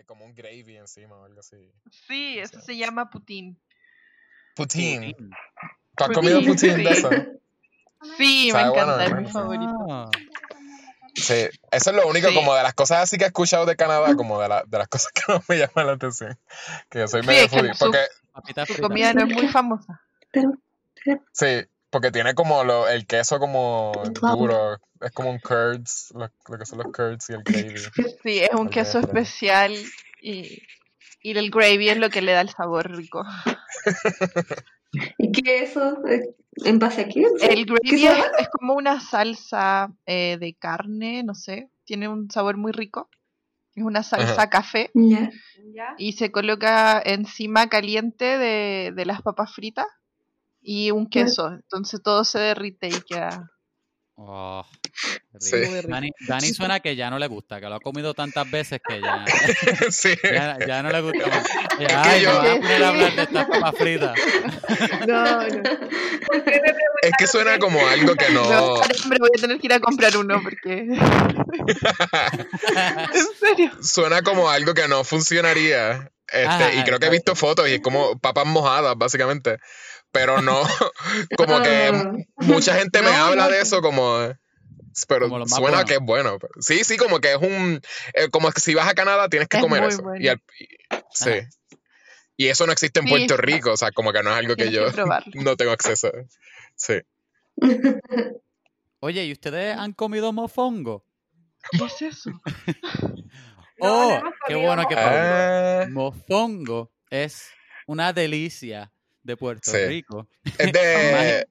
tiene como un gravy encima o algo así. Sí, eso se llama putín. Poutine. Pudding. ¿Tú has comido poutine de sí. eso? Sí, me bueno, encanta, es mi favorito. Ah, Sí, eso es lo único Sí. como de las cosas así que he escuchado de Canadá, como de, la- de las cosas que no me llaman la atención. Que yo soy Sí, medio foodie. Porque, Su comida no es muy famosa. sí, porque tiene como lo, el queso como duro. Es como un curds, lo, lo que son los curds y el gravy. Sí, es un queso especial y, y el gravy es lo que le da el sabor rico. ¿Y qué es eso? ¿Eh, ¿En base a qué? El ¿Qué gravy es, como una salsa eh, de carne, no sé, tiene un sabor muy rico. Es una salsa café y se coloca encima caliente de, de las papas fritas y un queso. Entonces todo se derrite y queda Oh, Sí. Dani, Dani suena que ya no le gusta, que lo ha comido tantas veces que ya, sí. ya, ya no le gusta más. que Ay, yo- a poner a hablar de estas papas fritas. No, no. Es que suena como algo que no. hambre, voy a tener que ir a comprar uno porque. en serio. suena como algo que no funcionaría. Este, Ajá, y creo que he visto fotos y es como papas mojadas, básicamente. Pero no, como que Ah. mucha gente me No, habla no. de eso como... Pero Como suena bueno. que es bueno. Sí, sí, como que es un... eh, como que si vas a Canadá tienes que Es comer muy eso. bueno. Y al- y- sí. Y eso no existe en Sí, Puerto. Rico, o sea, como que no es algo que Tienes yo que no tengo acceso. Sí. Oye, ¿y ustedes han comido mofongo? ¿Qué es eso? oh, qué bueno que. Ah, mofongo es una delicia de Puerto Sí. Rico. es de...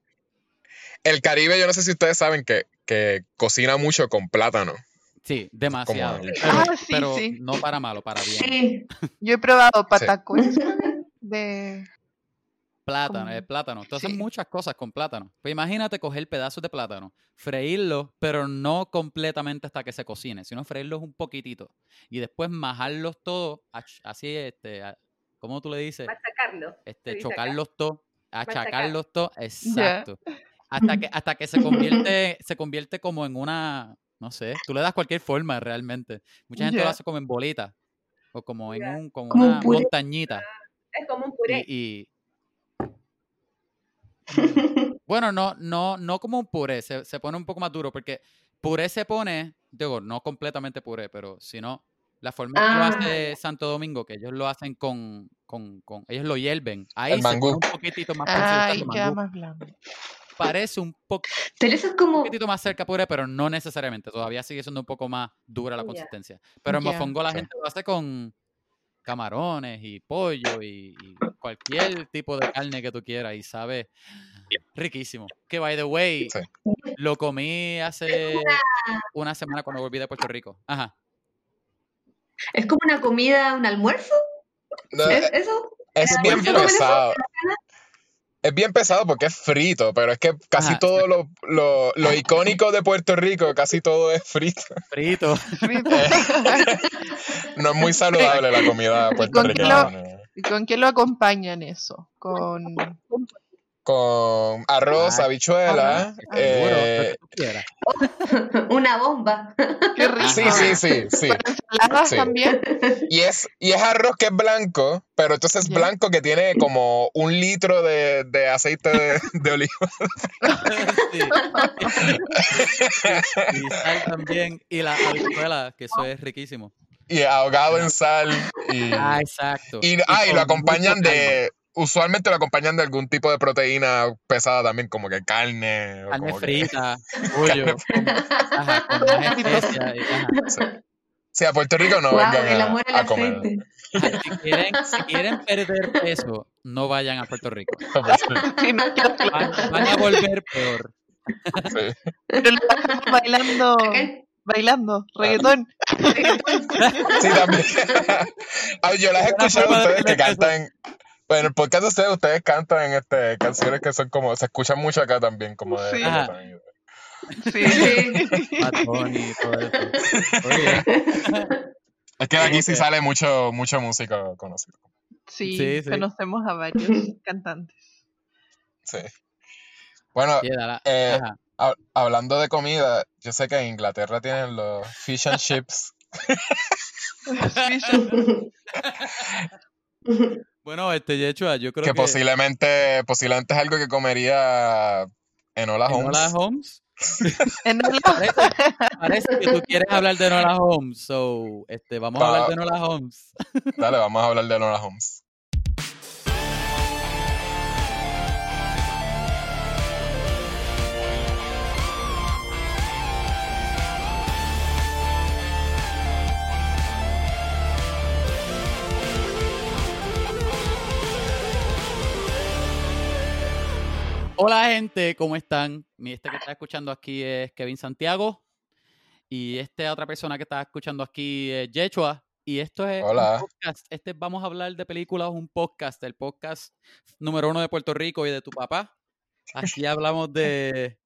El Caribe, yo no sé si ustedes saben que, que cocina mucho con plátano. Sí, demasiado. Como- Ah, sí, pero sí. no para malo, para bien. Sí. Yo he probado patacones de. Plátano, el plátano. Tú haces sí. muchas cosas con plátano. Pues imagínate coger pedazos de plátano, freírlos, pero no completamente hasta que se cocine, sino freírlos un poquitito. Y después majarlos todos, así, este, ¿cómo tú le dices? Machacarlo. se Este, chocarlos todos, achacarlos todos, exacto. Hasta que, hasta que se convierte, se convierte como en una, no sé, tú le das cualquier forma realmente. Mucha gente lo hace como en bolitas, o como en un, como Como un una montañita. Es como un puré. Y, y- bueno, no, no, no como un puré, se, se pone un poco más duro, porque puré se pone, digo, no completamente puré, pero si no, la forma que lo Ah. hace Santo Domingo, que ellos lo hacen con, con, con ellos lo hierven, ahí El se mangú. un poquitito más Ay, queda más blando. parece un poco Pero eso es un poquitito más cerca puré, pero no necesariamente. Todavía sigue siendo un poco más dura la consistencia. Pero Ya. mofongo la Sí. gente lo hace con camarones y pollo y, y cualquier tipo de carne que tú quieras y sabe riquísimo. Que by the way, Sí. lo comí hace una semana cuando volví de Puerto Rico. Ajá. Es como una comida, un almuerzo. No, ¿Es eso? Es ¿Por bien pesado. Es bien pesado porque es frito, pero es que casi Ajá, todo lo, lo, lo icónico de Puerto Rico, casi todo es frito. Frito. No es muy saludable la comida puertorriqueña. ¿Y con qué lo acompañan eso? Con. Con arroz, Ay, habichuela. eh, quieras. Una bomba. Qué rico. sí, sí, sí, sí. Sí. también. Y es, y es arroz que es blanco, pero entonces Ya. blanco que tiene como un litro de, de aceite de, de oliva. Sí. y sal también. Y la habichuela, que eso es riquísimo. Y ahogado en sal. Y, Ah, exacto. y, ah, y lo acompañan de. Usualmente lo acompañan de algún tipo de proteína pesada también, como que carne. o carne como que- frita, pollo, ajá, con más y- ajá. Sí, a Puerto Rico no wow, vengan a- a, comer. Ajá, Si quieren, si quieren perder peso, no vayan a Puerto Rico. Lo- Van, van a volver peor. Sí. Pero lo bailando. Bailando. Reggaetón. Sí, también. Ay, yo las he escuchado a ustedes que cantan. Bueno, en el podcast de ustedes, ustedes cantan este, canciones que son como. Se escuchan mucho acá también, como de. Sí. Y- Sí. Sí. Bad Bunny y todo eso. Oye, Es que de aquí sí sale mucho, mucho músico conocido. Sí, Sí, sí. conocemos a varios cantantes. Sí. Bueno, yeah, Eh, hab- hablando de comida, yo sé que en Inglaterra tienen los fish and chips. Bueno, este, Yechua, yo creo Que que... posiblemente, posiblemente es algo que comería Enola Holmes. Enola Holmes. Parece, parece que tú quieres hablar de Enola Holmes, so, este, vamos a hablar de Enola Holmes. Dale, vamos a hablar de Enola Holmes. Hola gente, ¿cómo están? Mi este que está escuchando aquí es Kevin Santiago y esta otra persona que está escuchando aquí es Yechua y esto es Hola. un podcast. Este vamos a hablar de películas, un podcast, el podcast número uno de Puerto Rico y de tu papá. Aquí hablamos de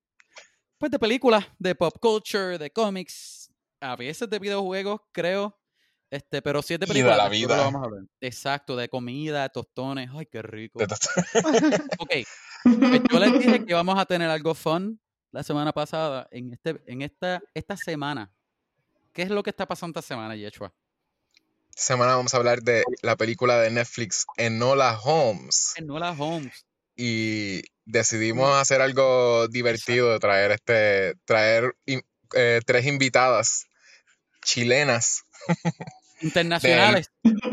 pues de películas, de pop culture, de cómics, a veces de videojuegos, creo. Este, pero si es de Y de películas, la vida. lo vamos a hablar. Exacto, de comida, tostones. Ay, qué rico. Ok, pues yo les dije que vamos a tener algo fun la semana pasada, en, este, en esta, esta semana. ¿Qué es lo que está pasando esta semana, Yeshua? Esta semana vamos a hablar de la película de Netflix Enola Holmes. Enola Holmes. Y decidimos hacer algo divertido de traer este, traer eh, tres invitadas chilenas, Internacionales.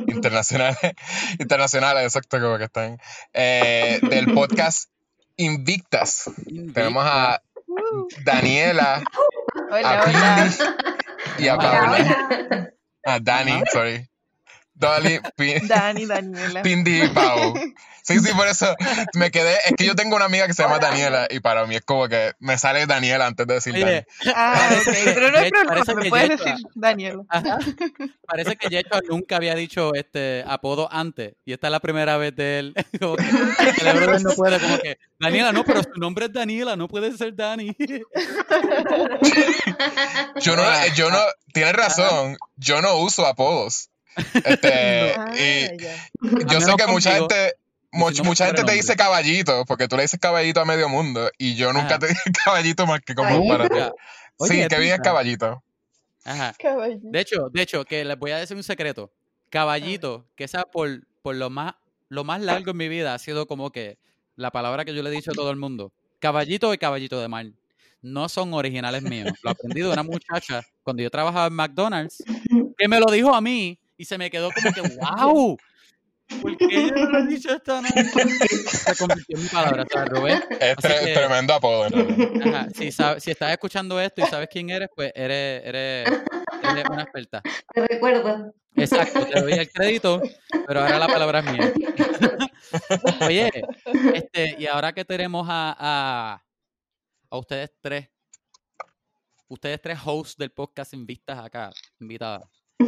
internacionales, internacionales, exacto, como que están, eh, del podcast Invictas. Tenemos a Daniela Hola, a hola. y a Hola, Paula. Hola. A Dani, Ajá. sorry. Dolly, Dani, Daniela. Pindy y Pau. Sí, sí, por eso me quedé. Es que yo tengo una amiga que se llama Hola. Daniela y para mí es como que me sale Daniela antes de decir Dani. Ah, ok, que- pero no hay de- problema, parece me que puedes decir Daniela. ajá, parece que Yeshua nunca había dicho este apodo antes. Y esta es la primera vez de él. Como que el no puede, como que, Daniela, no, pero su nombre es Daniela, no puede ser Dani. Yo no, yo no, tienes razón, yo no uso apodos. Este, y yo sé que mucha contigo, gente, y much- si no, mucha gente te dice caballito, porque tú le dices caballito a medio mundo, y yo nunca Ajá. te dije caballito más que como para ti. Sí, que bien es caballito. Ajá. Caballito. De hecho, de hecho, que les voy a decir un secreto. Caballito, que esa por, por lo más lo más largo en mi vida ha sido como que la palabra que yo le he dicho a todo el mundo. Caballito y caballito de mar. No son originales míos. Lo aprendí de una muchacha cuando yo trabajaba en McDonald's, que me lo dijo a mí y se me quedó como que, wow. ¿Por qué yo no lo he dicho esto? No? Se convirtió en mi palabra, ¿sabes, Rubén? Es que- tremendo apodo, en. Ajá, si, sabes, si estás escuchando esto y sabes quién eres, pues eres, eres, eres una experta. Te recuerdo. Exacto, te doy el crédito, pero ahora la palabra es mía. Oye, este, y ahora que tenemos a, a, a ustedes tres, ustedes tres hosts del podcast Invistas acá, invitadas,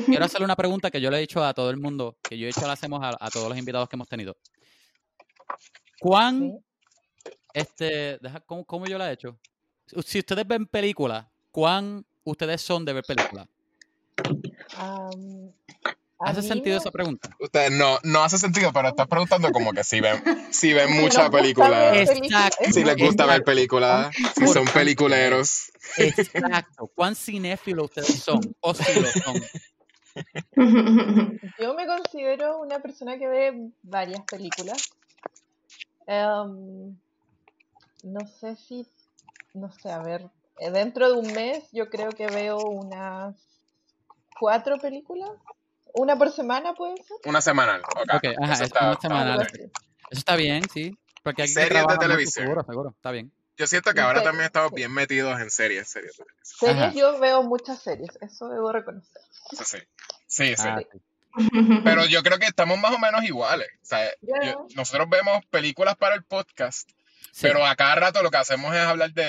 quiero hacerle una pregunta que yo le he dicho a todo el mundo, que yo he hecho la hacemos a, a todos los invitados que hemos tenido. ¿Cuán, este, deja, ¿cómo, cómo yo la he hecho? Si ustedes ven películas, ¿cuán ustedes son de ver películas? ¿Hace sentido no- esa pregunta? Ustedes no, no hace sentido, pero estás preguntando como que si ven, si ven Si mucha nos gusta película, ver Exacto. películas, si les gusta ver películas, si son peliculeros. Exacto. ¿Cuán cinéfilos ustedes son? O si lo son. Yo me considero una persona que ve varias películas. Em, no sé si, no sé, a ver, eh, dentro de un mes yo creo que veo unas cuatro películas. Una por semana puede ser. Una semanal. ok. Ok, ajá, Eso es está- una semanal. Eso está bien, sí. Porque aquí Series de televisión. Seguro, seguro. Está bien. Yo siento que ahora Series, también estamos sí. bien metidos en series, series. Series, Ajá. yo veo muchas series, eso debo reconocer. Eso sí. Sí, sí. Ah, sí. Pero yo creo que estamos más o menos iguales. O sea, Ya. yo- nosotros vemos películas para el podcast, Sí, pero a cada rato lo que hacemos es hablar de,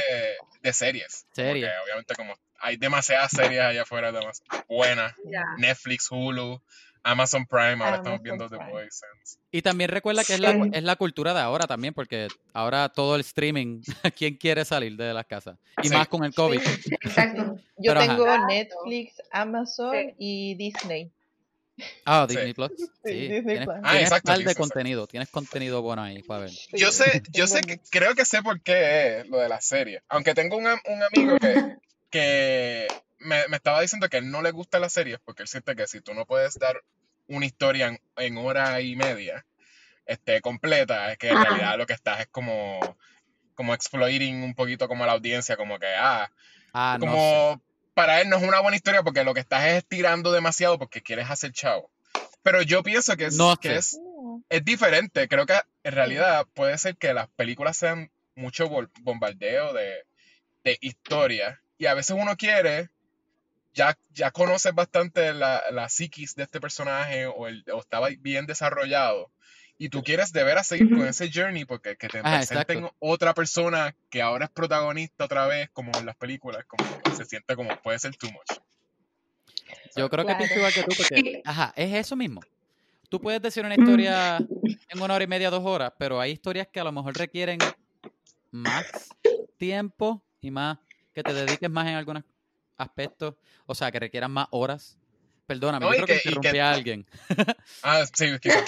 de series. Series. Porque obviamente como hay demasiadas series allá afuera demas- buenas. Netflix, Hulu, Amazon Prime, ahora estamos viendo The Prime. Voice. and- Y también recuerda que es la, es la cultura de ahora también, porque ahora todo el streaming, ¿quién quiere salir de las casas? Y Sí. más con el COVID. Exacto. Yo Pero, tengo. Netflix, Amazon Sí. y Disney. Ah. Disney Plus. Sí, Disney tienes, Plus. Ah, tienes exacto, par de contenido. Tienes contenido bueno ahí para ver. Yo sé, yo sé que creo que sé por qué es lo de la serie. Aunque tengo un, am- un amigo que, que me, me estaba diciendo que él no le gusta la serie porque él siente que si tú no puedes dar una historia en, en hora y media este, completa, es que en realidad lo que estás es como, como exploiting un poquito como la audiencia, como que, ah, Ah, no sé. como para él no es una buena historia porque lo que estás es estirando demasiado porque quieres hacer chavo. Pero yo pienso que es, No que es, es diferente. Creo que en realidad puede ser que las películas sean mucho bombardeo de, de historia. Y a veces uno quiere, ya, ya conoces bastante la, la psiquis de este personaje o, el, o estaba bien desarrollado. Y tú quieres de veras seguir con ese journey porque que te Ah, presenten exacto. otra persona que ahora es protagonista otra vez, como en las películas, como se siente como puede ser too much. Yo creo que pienso igual que tú, porque, ajá, es eso mismo. Tú puedes decir una Mm. historia en una hora y media, dos horas, pero hay historias que a lo mejor requieren más tiempo y más que te dediques más en algunos aspectos, o sea, que requieran más horas. Perdóname, No, yo creo que que- y que- interrumpí a alguien. Ah, sí, quizás.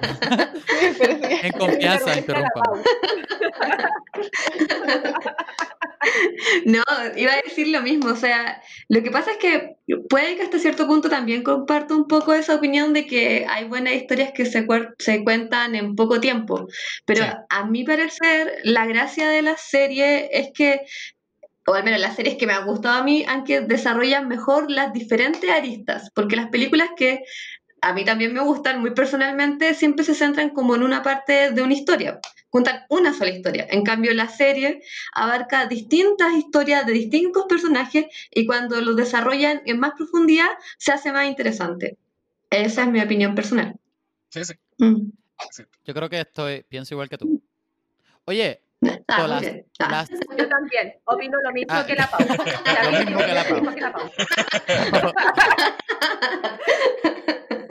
En confianza, interrumpa. No, iba a decir lo mismo, o sea, lo que pasa es que puede que hasta cierto punto también comparto un poco esa opinión de que hay buenas historias que se, cuer- se cuentan en poco tiempo, pero Sí. a mi parecer la gracia de la serie es que, o al menos las series que me han gustado a mí, han que desarrollan mejor las diferentes aristas, porque las películas que a mí también me gustan muy personalmente siempre se centran como en una parte de una historia, cuentan una sola historia. En cambio, la serie abarca distintas historias de distintos personajes y cuando los desarrollan en más profundidad se hace más interesante. Esa es mi opinión personal. Sí, sí. Mm. Yo creo que estoy, pienso igual que tú. Oye, Ah, las-. Ah. las- Yo también, opino lo mismo Ah, que la pausa. lo mismo que la Lo mismo que la pausa.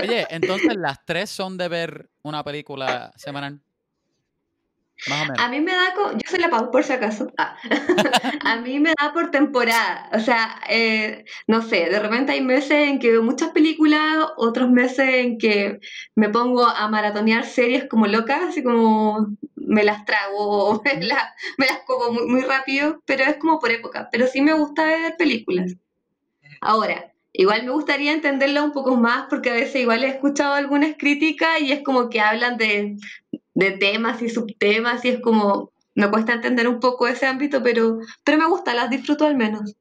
oye, entonces las tres son de ver una película semanal. Más o menos. A mí me da, yo soy la Pau por si acaso, Ah. a mí me da por temporada, o sea, eh, no sé, de repente hay meses en que veo muchas películas, otros meses en que me pongo a maratonear series como locas, así como me las trago, me, las- me las como muy, muy rápido, pero es como por época, pero sí me gusta ver películas. Ahora, igual me gustaría entenderla un poco más porque a veces igual he escuchado algunas críticas y es como que hablan de, de temas y subtemas y es como, me cuesta entender un poco ese ámbito, pero, pero me gusta, las disfruto al menos.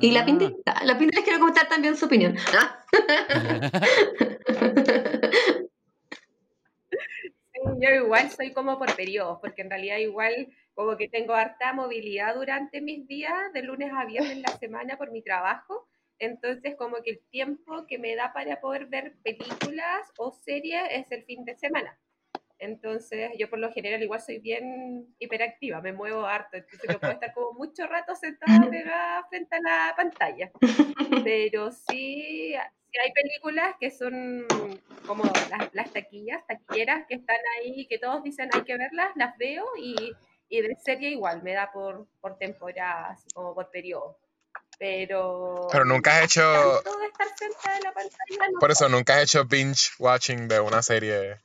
Y la Ah. Pinti, ah, la Pinti les quiero comentar también su opinión. Ah. Yo igual soy como por periodos, porque en realidad igual como que tengo harta movilidad durante mis días, de lunes a viernes en la semana por mi trabajo. Entonces como que el tiempo que me da para poder ver películas o series es el fin de semana. Entonces yo por lo general igual soy bien hiperactiva, me muevo harto, entonces no puedo estar como mucho rato sentada pegada frente a la pantalla pero sí, sí hay películas que son como las, las taquillas, taquilleras que están ahí, que todos dicen hay que verlas, las veo y, y de serie igual, me da por, por temporada, así como por periodo. Pero, Pero nunca has hecho, tanto de estar sentada en la pantalla, no por eso nunca has hecho binge watching de una serie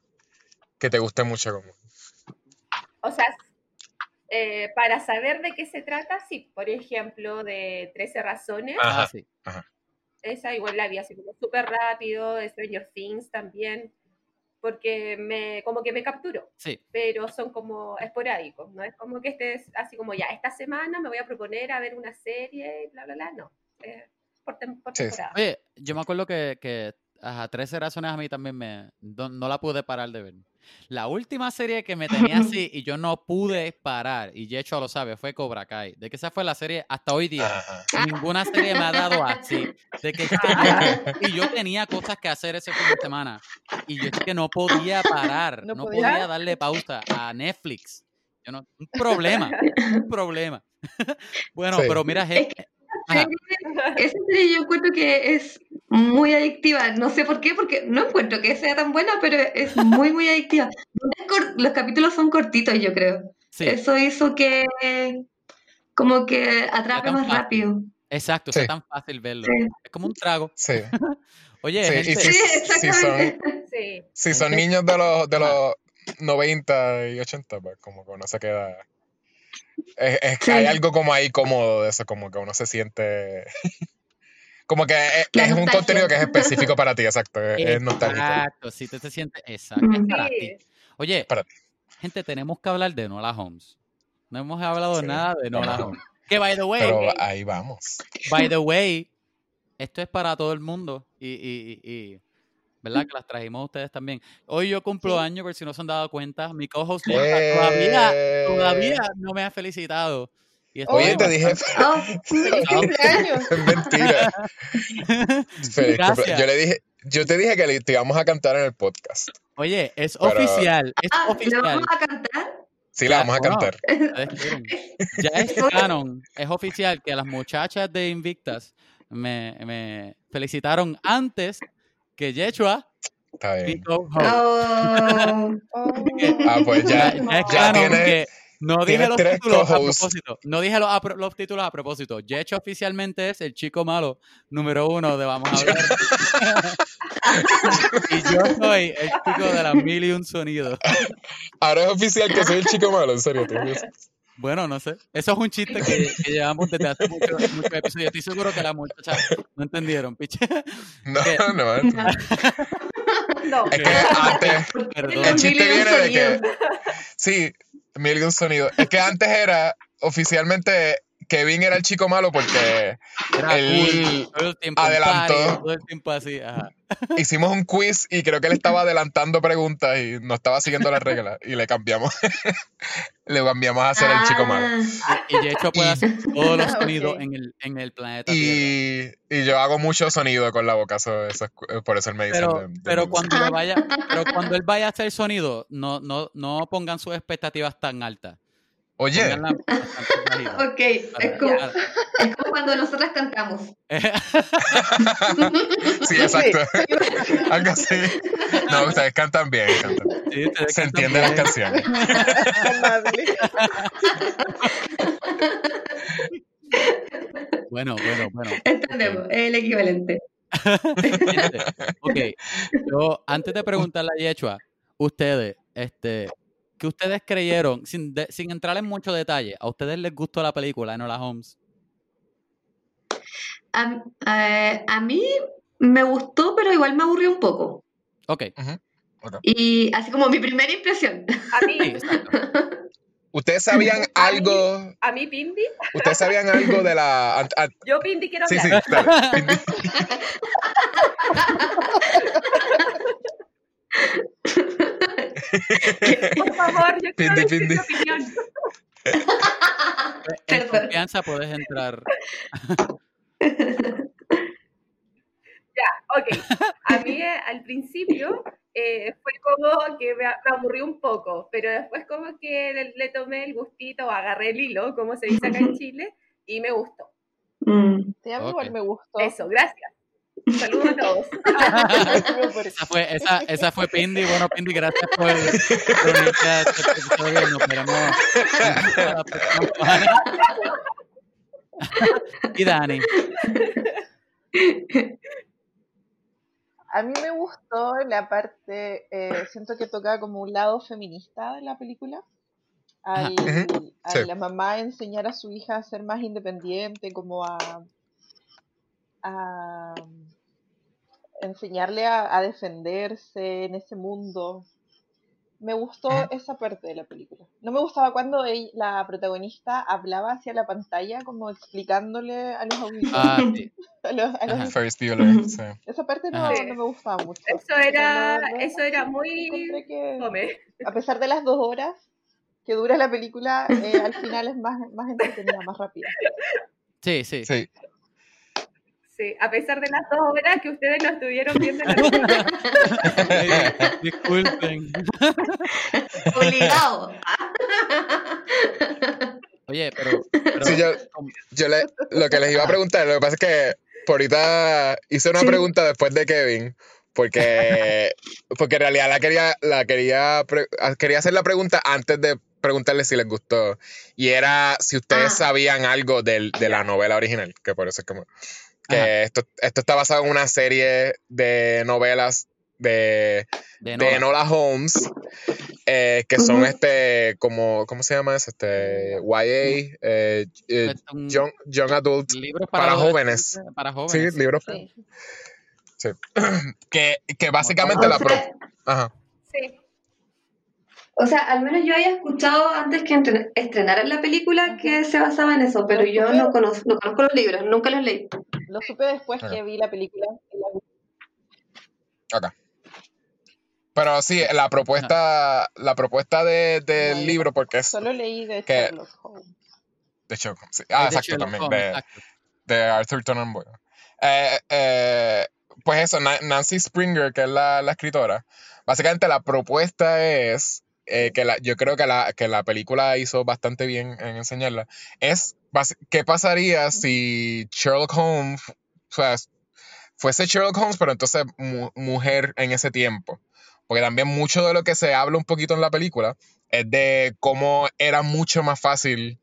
que te guste mucho como. O sea, eh, para saber de qué se trata, sí, por ejemplo, de 13 razones, Ajá. Ah, sí. esa igual la vi así como súper rápido, Stranger Things también, porque me, como que me capturó, Sí. pero son como esporádicos, no es como que estés así como ya, esta semana me voy a proponer a ver una serie y bla, bla, bla, no, eh, por, tem- por Sí, sí. temporada. Oye, yo me acuerdo que, que ajá, 13 razones a mí también me. No, no la pude parar de ver. La última serie que me tenía así y yo no pude parar, y Yecho lo sabe, fue Cobra Kai. De que esa fue la serie hasta hoy día. Ajá. Ninguna serie me ha dado así. De que y yo tenía cosas que hacer ese fin de semana. Y yo es que no podía parar. No, No podía. podía. darle pausa a Netflix. Yo no, un problema. Un problema. bueno, Sí. pero mira, Es gente. Esa serie yo encuentro que es muy adictiva. No sé por qué, porque no encuentro que sea tan buena, pero es muy, muy adictiva. Los capítulos son cortitos, yo creo. Sí, Eso hizo que como que atrape más fácil. rápido. exacto. Sí. Es tan fácil verlo. Sí. Es como un trago. Sí. Oye, gente, si, Sí, si son, si son niños de los, de los 90 y 80, pues como que uno se queda. Es, es que Sí. hay algo como ahí cómodo de eso, como que uno se siente. como que es, La es un contenido que es específico para ti, exacto. Es, es nostálgico. Exacto, si te, te sientes exacto. Es para ti. Oye, Para ti. gente, tenemos que hablar de Nola Holmes. No hemos hablado Sí. nada de Nola Holmes. Que by the way, Pero ahí vamos. by the way, esto es para todo el mundo y, y, y- y, ¿verdad? Que las trajimos a ustedes también. Hoy yo cumplo Sí. años, por si no se han dado cuenta. Mi co-host Lorca todavía, Eh, todavía no me ha felicitado. Oye, te dije. bastante- Oh, ¡Feliz cumpleaños! Es mentira. Feliz Yo le dije, yo te dije que te íbamos a cantar en el podcast. Oye, es Pero- oficial, es ah, ¿lo oficial. vamos a cantar? Sí, Ya, la vamos a cantar. Ya es canon, es oficial que las muchachas de Invictas me, me felicitaron antes que Yechua, Está bien. Oh, Oh. Ah, pues ya, Ya, ya es ya canon tienes- que no dije los títulos a propósito. No dije los, los títulos a propósito. Yecho oficialmente es el chico malo número uno de Vamos a hablar. y yo soy el chico de las mil y un sonidos. Ahora es oficial que soy el chico malo, en serio. tú. Bueno, no sé. Eso es un chiste que, que llevamos desde hace muchos muchos episodios. Estoy seguro que las muchachas no entendieron, piche. No, ¿Qué? no. No. Es que antes. Perdón. El chiste viene de que. Sí, mil y un sonido. Es que antes era oficialmente Kevin era el chico malo porque Era Él cool, todo el tiempo en adelantó. party, todo el tiempo así. Ajá. hicimos un quiz y creo que él estaba adelantando preguntas y no estaba siguiendo las reglas y le cambiamos. le cambiamos a ser el chico malo. Ah, Y de hecho puede hacer todos los sonidos en, el, en el planeta. Y, y yo hago mucho sonido con la boca, so- eso es- por eso él me dice. Pero, de- de pero música. cuando vaya, pero cuando él vaya a hacer sonido, no, no, no pongan sus expectativas tan altas. Oye, bajitas. ok, es como, para- es como cuando nosotras cantamos. sí, exacto. Algo así. No, ustedes cantan bien, cantan. Sí, ustedes Se entienden las canciones. Bueno, bueno, bueno. Entendemos, es el equivalente. Ok, yo antes de preguntarle a Yechua, ustedes, este, ¿qué ustedes creyeron? Sin, de- sin entrar en mucho detalle, ¿a ustedes les gustó la película Enola Holmes? A, eh, a mí me gustó, pero igual me aburrió un poco. Ok, Y así como mi primera impresión. A mí, sí. ¿Ustedes sabían A mí- algo? a mí Pindi, ¿Ustedes sabían algo de la... yo Pindi quiero sí, sí, hablar. dale. Pindi. Por favor, yo quiero decir mi opinión. En Perdón. confianza puedes entrar. Ok, a mí eh, al principio eh, fue como que me, me aburrió un poco, pero después como que le, le tomé el gustito, agarré el hilo, como se dice acá en Chile, y me gustó. Mm. Sí, a mí Ok. igual me gustó. Eso, gracias. Saludos a todos. Esa fue, esa, esa fue Pindy. Bueno, Pindy, gracias por, unirte a este episodio. Nos veremos la próxima semana. Y Dani. A mí me gustó la parte, eh, siento que tocaba como un lado feminista de la película. Al, a sí. la mamá enseñar a su hija a ser más independiente, como a, a enseñarle a, a defenderse en ese mundo. Me gustó esa parte de la película. No me gustaba cuando la protagonista hablaba hacia la pantalla, como explicándole a los auditores. Ah, sí. a los- a los- sí. esa parte no, no me gustaba mucho. Eso era, eso era muy que, a pesar de las dos horas que dura la película, eh, al final es más, más entretenida, más rápida. Sí, sí. Sí. Sí, a pesar de las dos horas que ustedes lo estuvieron viendo en la. Ay, disculpen. Obligado. Oye, pero. pero Sí, yo, yo le, lo que les iba a preguntar, lo que pasa es que por ahorita hice una Sí. pregunta después de Kevin, porque, porque en realidad la quería, la quería, pre- quería hacer la pregunta antes de preguntarle si les gustó. Y era si ustedes Ah. sabían algo del- de la novela original, que por eso es como. Que Ajá. esto, esto está basado en una serie de novelas de, De Holmes, eh, que son este, como, ¿cómo se llama eso? Este, YA, eh, eh, young, young Adult, libro para jóvenes. Para sí, jóvenes. libros, Sí. sí. que, que básicamente la... pro- Ajá. O sea, al menos yo había escuchado antes que estrenaran la película que se basaba en eso, pero yo no conozco, no conozco los libros, nunca los leí. Lo supe después que vi la película. la. Ok. Pero sí, la propuesta, la propuesta de- del No, libro, porque es Solo leí de que- Sherlock Holmes. de Sherlock Holmes, sí. Ah, de exacto, también. Holmes, De, exacto. de Arthur Conan Doyle. Eh, eh, pues eso, Na- Nancy Springer, que es la, la escritora, básicamente la propuesta es, eh, que la, yo creo que la, que la película hizo bastante bien en enseñarla, es qué pasaría si Sherlock Holmes, o sea, fuese Sherlock Holmes, pero entonces mu- mujer en ese tiempo. Porque también mucho de lo que se habla un poquito en la película es de cómo era mucho más fácil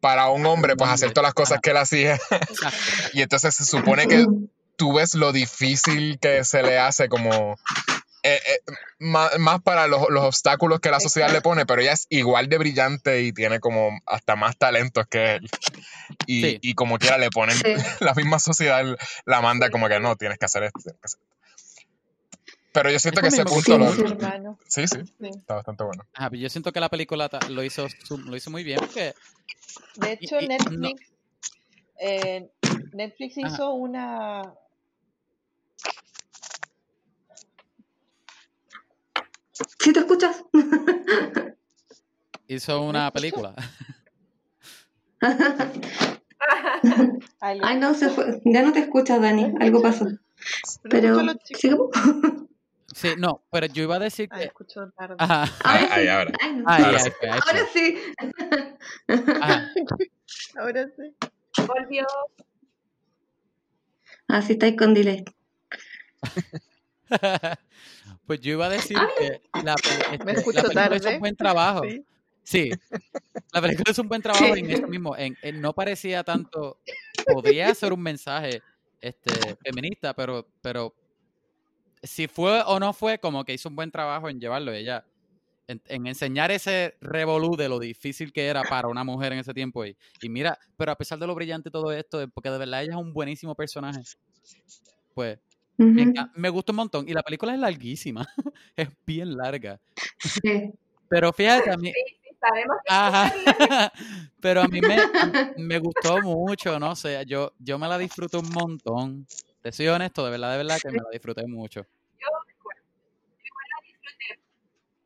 para un hombre pues hacer todas las cosas que él hacía. Y entonces se supone que tú ves lo difícil que se le hace como eh, eh, más, más para los, los obstáculos que la sociedad le pone, pero ella es igual de brillante y tiene como hasta más talentos que él. Y, Sí. y como quiera le ponen, Sí. la misma sociedad la manda como que no, tienes que hacer esto, tienes que hacer esto. Pero yo siento Es que ese punto lo... Sí, sí, Sí. está bastante bueno. Pero yo siento que la película ta- lo hizo, lo hizo muy bien porque De hecho, y- Netflix, eh, Netflix Ajá. hizo una. ¿Sí te escuchas? hizo una película. Ay, no, se fue. Ya no te escuchas, Dani. Algo pasó. Pero. ¿sigamos? Sí, no, pero yo iba a decir Ah, que... Ajá, Ahora sí. ahora. Ahora sí. Ahora sí. Ahora sí. Volvió. Así estáis con delay. Pues yo iba a decir que la, este, Me la película hizo tarde. un buen trabajo. Sí. Sí, la película hizo un buen trabajo Sí. en eso mismo. En, en no parecía tanto, podría ser un mensaje este, feminista, pero, pero si fue o no fue, como que hizo un buen trabajo en llevarlo ella, en, en enseñar ese revolú de lo difícil que era para una mujer en ese tiempo. Y, y mira, pero a pesar de lo brillante todo esto, porque de verdad ella es un buenísimo personaje, pues me, me gusta un montón. Y la película es larguísima, es bien larga. Sí. Pero fíjate, a mí, Sí, sabemos que Ajá. Pero a mí me, me gustó mucho, no sé, yo, yo me la disfruté un montón. Te soy honesto, de verdad, de verdad que me la disfruté mucho. la disfruté.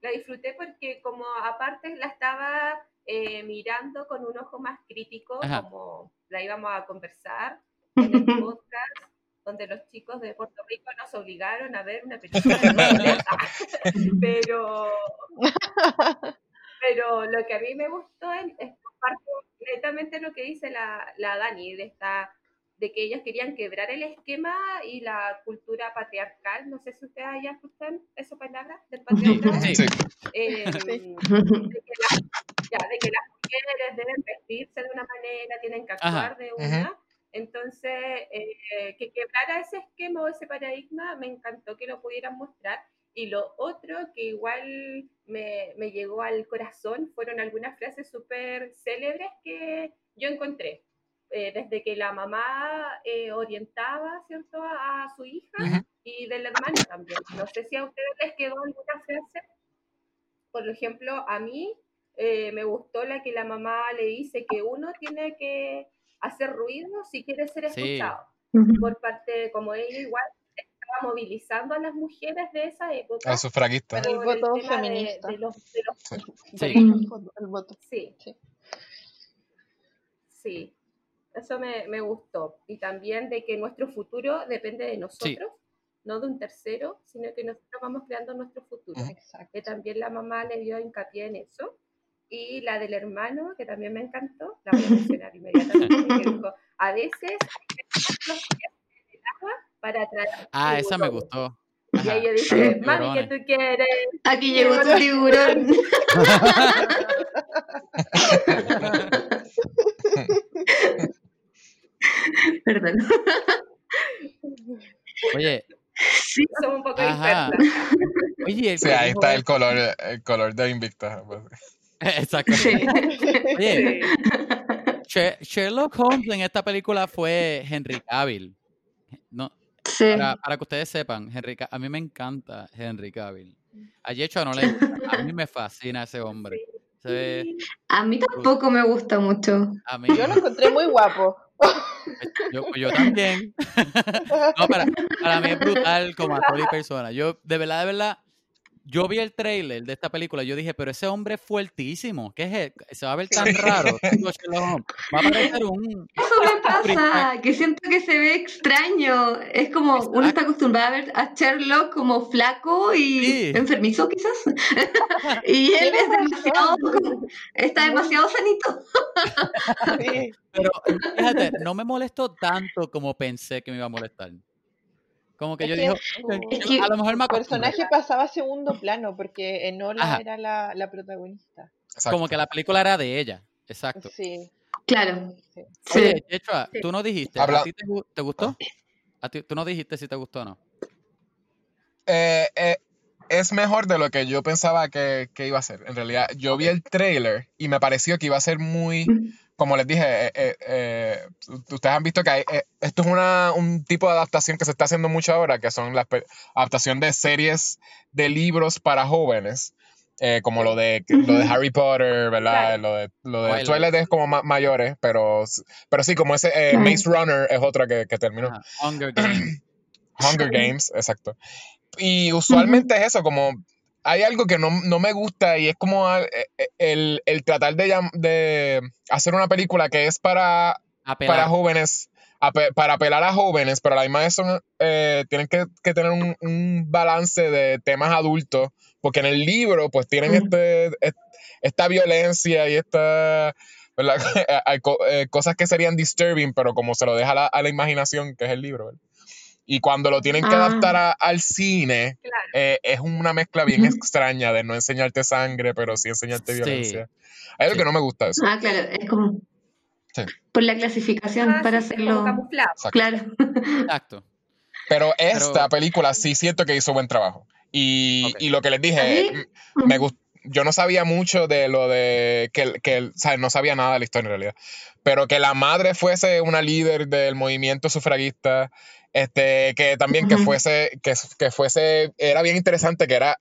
La disfruté porque como aparte la estaba eh, mirando con un ojo más crítico, Ajá. como la íbamos a conversar en el podcast, donde los chicos de Puerto Rico nos obligaron a ver una película de pero, pero lo que a mí me gustó es, es parte netamente lo que dice la, la Dani, de esta de que ellas querían quebrar el esquema y la cultura patriarcal. No sé si ustedes ya escuchan esa palabra del sí. Sí. Eh, Sí. de, que las, ya, de que las mujeres deben vestirse de una manera, tienen que Ajá. actuar de una. Entonces, eh, que quebrara ese esquema o ese paradigma, me encantó que lo pudieran mostrar. Y lo otro que igual me, me llegó al corazón fueron algunas frases súper célebres que yo encontré. Eh, desde que la mamá eh, orientaba, ¿cierto?, a, a su hija Ujú. y del hermano también. No sé si a ustedes les quedó alguna frase. Por ejemplo, a mí eh, me gustó la que la mamá le dice que uno tiene que hacer ruido si quiere ser Sí. escuchado. Por parte, como ella igual estaba movilizando a las mujeres de esa época. A sufragistas. Para el voto feminista. de los- de los- Sí. El voto- el voto. sí, Sí. sí. Eso me, me gustó. Y también de que nuestro futuro depende de nosotros, no de un tercero, sino que nosotros vamos creando nuestro futuro. Exacto. que también la mamá le dio hincapié en eso. Y la del hermano, que también me encantó, la voy a mencionar inmediatamente, que dijo, a veces hay que meter los pies en el agua para atraer Ah, esa me tiburones". gustó. Y ella dice, Sí. mami, ¿qué tú quieres? Aquí llegó tu tiburón. Oye, Sí. Somos un poco Ajá. Oye, el Sí, que ahí está el color, el color de Invicta. Exacto. Sí. Oye, Sherlock Holmes en esta película fue Henry Cavill. No, Sí. para, para que ustedes sepan, Henry a mí me encanta Henry Cavill. A Yecho no le gusta, a mí me fascina ese hombre. A mí tampoco me gusta mucho. a mí, Yo lo encontré muy guapo. yo, yo también. No, para, para mí es brutal como actor y persona. Yo, de verdad, de verdad, yo vi el trailer de esta película. Yo dije, pero ese hombre es fuertísimo. ¿Qué es? él? Se va a ver tan raro. Va a parecer un. Eso me pasa, que siento que se ve extraño. Es como uno está acostumbrado a ver a Sherlock como flaco y Sí. enfermizo quizás. y él es demasiado, está demasiado sanito. Sí. Pero fíjate, no me molestó tanto como pensé que me iba a molestar. Como que Es yo que digo, su- "Ok, Es yo que a lo mejor me El acostumbré". personaje pasaba a segundo plano porque Enola Ajá. era la, la protagonista. Exacto. Como que la película era de ella. Exacto. Sí. Claro. Sí. Oye, Yechua, Sí. tú no dijiste, Habla- ¿a ti te, gu- te gustó? ¿A ti, tú no dijiste si te gustó o no. Eh, eh, es mejor de lo que yo pensaba que, que iba a ser. En realidad, yo vi el trailer y me pareció que iba a ser muy, como les dije, eh, eh, eh, ustedes han visto que hay, eh, esto es una, un tipo de adaptación que se está haciendo mucho ahora, que son las pe- adaptación de series de libros para jóvenes. eh, como lo de, lo de. Harry Potter, ¿verdad? Claro. Lo de, lo de Twilight. Twilight es como ma- mayores, pero, pero sí, como ese eh, Claro. Maze Runner es otra que, que terminó. Ajá, Hunger Games. Hunger Games, exacto. Y usualmente es eso, como hay algo que no, no me gusta y es como ah, eh, el, el tratar de, hacer una película que es para, Apelar. para jóvenes, ape- para apelar a jóvenes, pero a la misma vez son, eh, tienen que, que tener un, un balance de temas adultos, porque en el libro pues tienen Mm. este, est- esta violencia y esta... ¿verdad? Hay co- eh, cosas que serían disturbing, pero como se lo deja a la, a la imaginación, que es el libro. ¿verdad? Y cuando lo tienen que Ah. adaptar a- al cine, Claro. eh, es una mezcla bien extraña de no enseñarte sangre, pero sí enseñarte Sí. violencia. Hay algo Sí. que no me gusta de eso. Ah, claro, es como Sí. por la clasificación Ah, para hacerlo. Exacto. Claro. Exacto. Pero esta Pero- película sí siento que hizo buen trabajo. Y, y lo que les ¿A dije, m- me gustó. Yo no sabía mucho de lo de que, que o sea, no sabía nada de la historia en realidad. Pero que la madre fuese una líder del movimiento sufragista, este, que también que fuese, que, que fuese, era bien interesante, que era,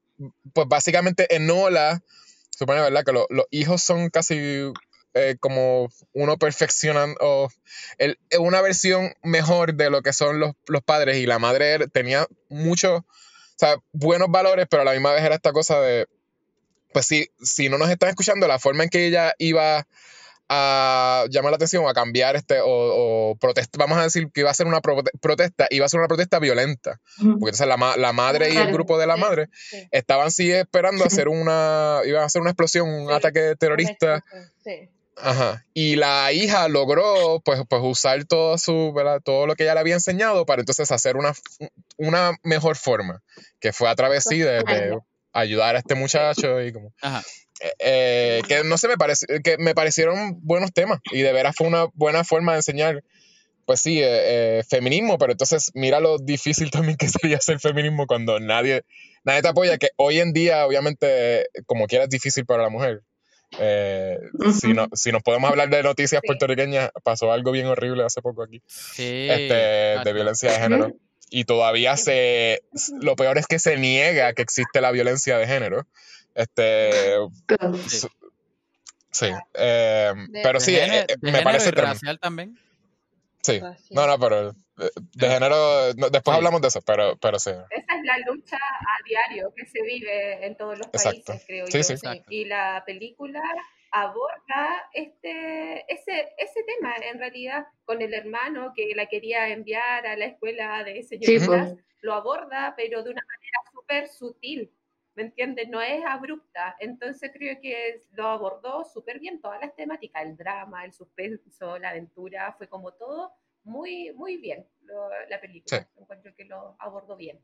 pues básicamente Enola, supone, ¿verdad? Que lo- los hijos son casi eh, como uno perfeccionando, o el- una versión mejor de lo que son los, los padres y la madre tenía muchos, o sea, buenos valores, pero a la misma vez era esta cosa de, pues si, si no nos están escuchando, la forma en que ella iba a llamar la atención a cambiar este, o, o protest- vamos a decir que iba a ser una prote- protesta, iba a ser una protesta violenta, porque entonces la, ma- la madre y el grupo de la madre sí. estaban sí esperando hacer una, iban a hacer una explosión, un Sí, ataque terrorista. Ajá. Y la hija logró, pues, pues usar todo su, ¿verdad? Todo lo que ella le había enseñado para entonces hacer una, una mejor forma, que fue a través de, de ayudar a este muchacho y como, Ajá. eh, que no sé, me parece, que me parecieron buenos temas y de veras fue una buena forma de enseñar, pues sí, eh, eh, feminismo, pero entonces mira lo difícil también que sería hacer feminismo cuando nadie, nadie te apoya, que hoy en día, obviamente, como quiera es difícil para la mujer. Eh, si, no, si nos podemos hablar de noticias Sí. puertorriqueñas, pasó algo bien horrible hace poco aquí, Sí. este, de exacto. violencia de género. Y todavía se, lo peor es que se niega que existe la violencia de género. Este, Sí. sí, eh, De- pero De sí, género- eh, de me género parece y racial también. Sí, Racial. no, no, pero eh, de Ya. género, no, después Sí. hablamos de eso, pero, pero sí. Esa es la lucha a diario que se vive en todos los Exacto. países, creo Sí, yo. sí. Y la película aborda este, ese, ese tema, en realidad, con el hermano que la quería enviar a la escuela de Sí, señoritas, pues. lo aborda, pero de una manera súper sutil, ¿me entiendes? No es abrupta. Entonces creo que lo abordó súper bien todas las temáticas, el drama, el suspenso, la aventura, fue como todo muy, muy bien lo- la película. Encuentro que lo abordó bien.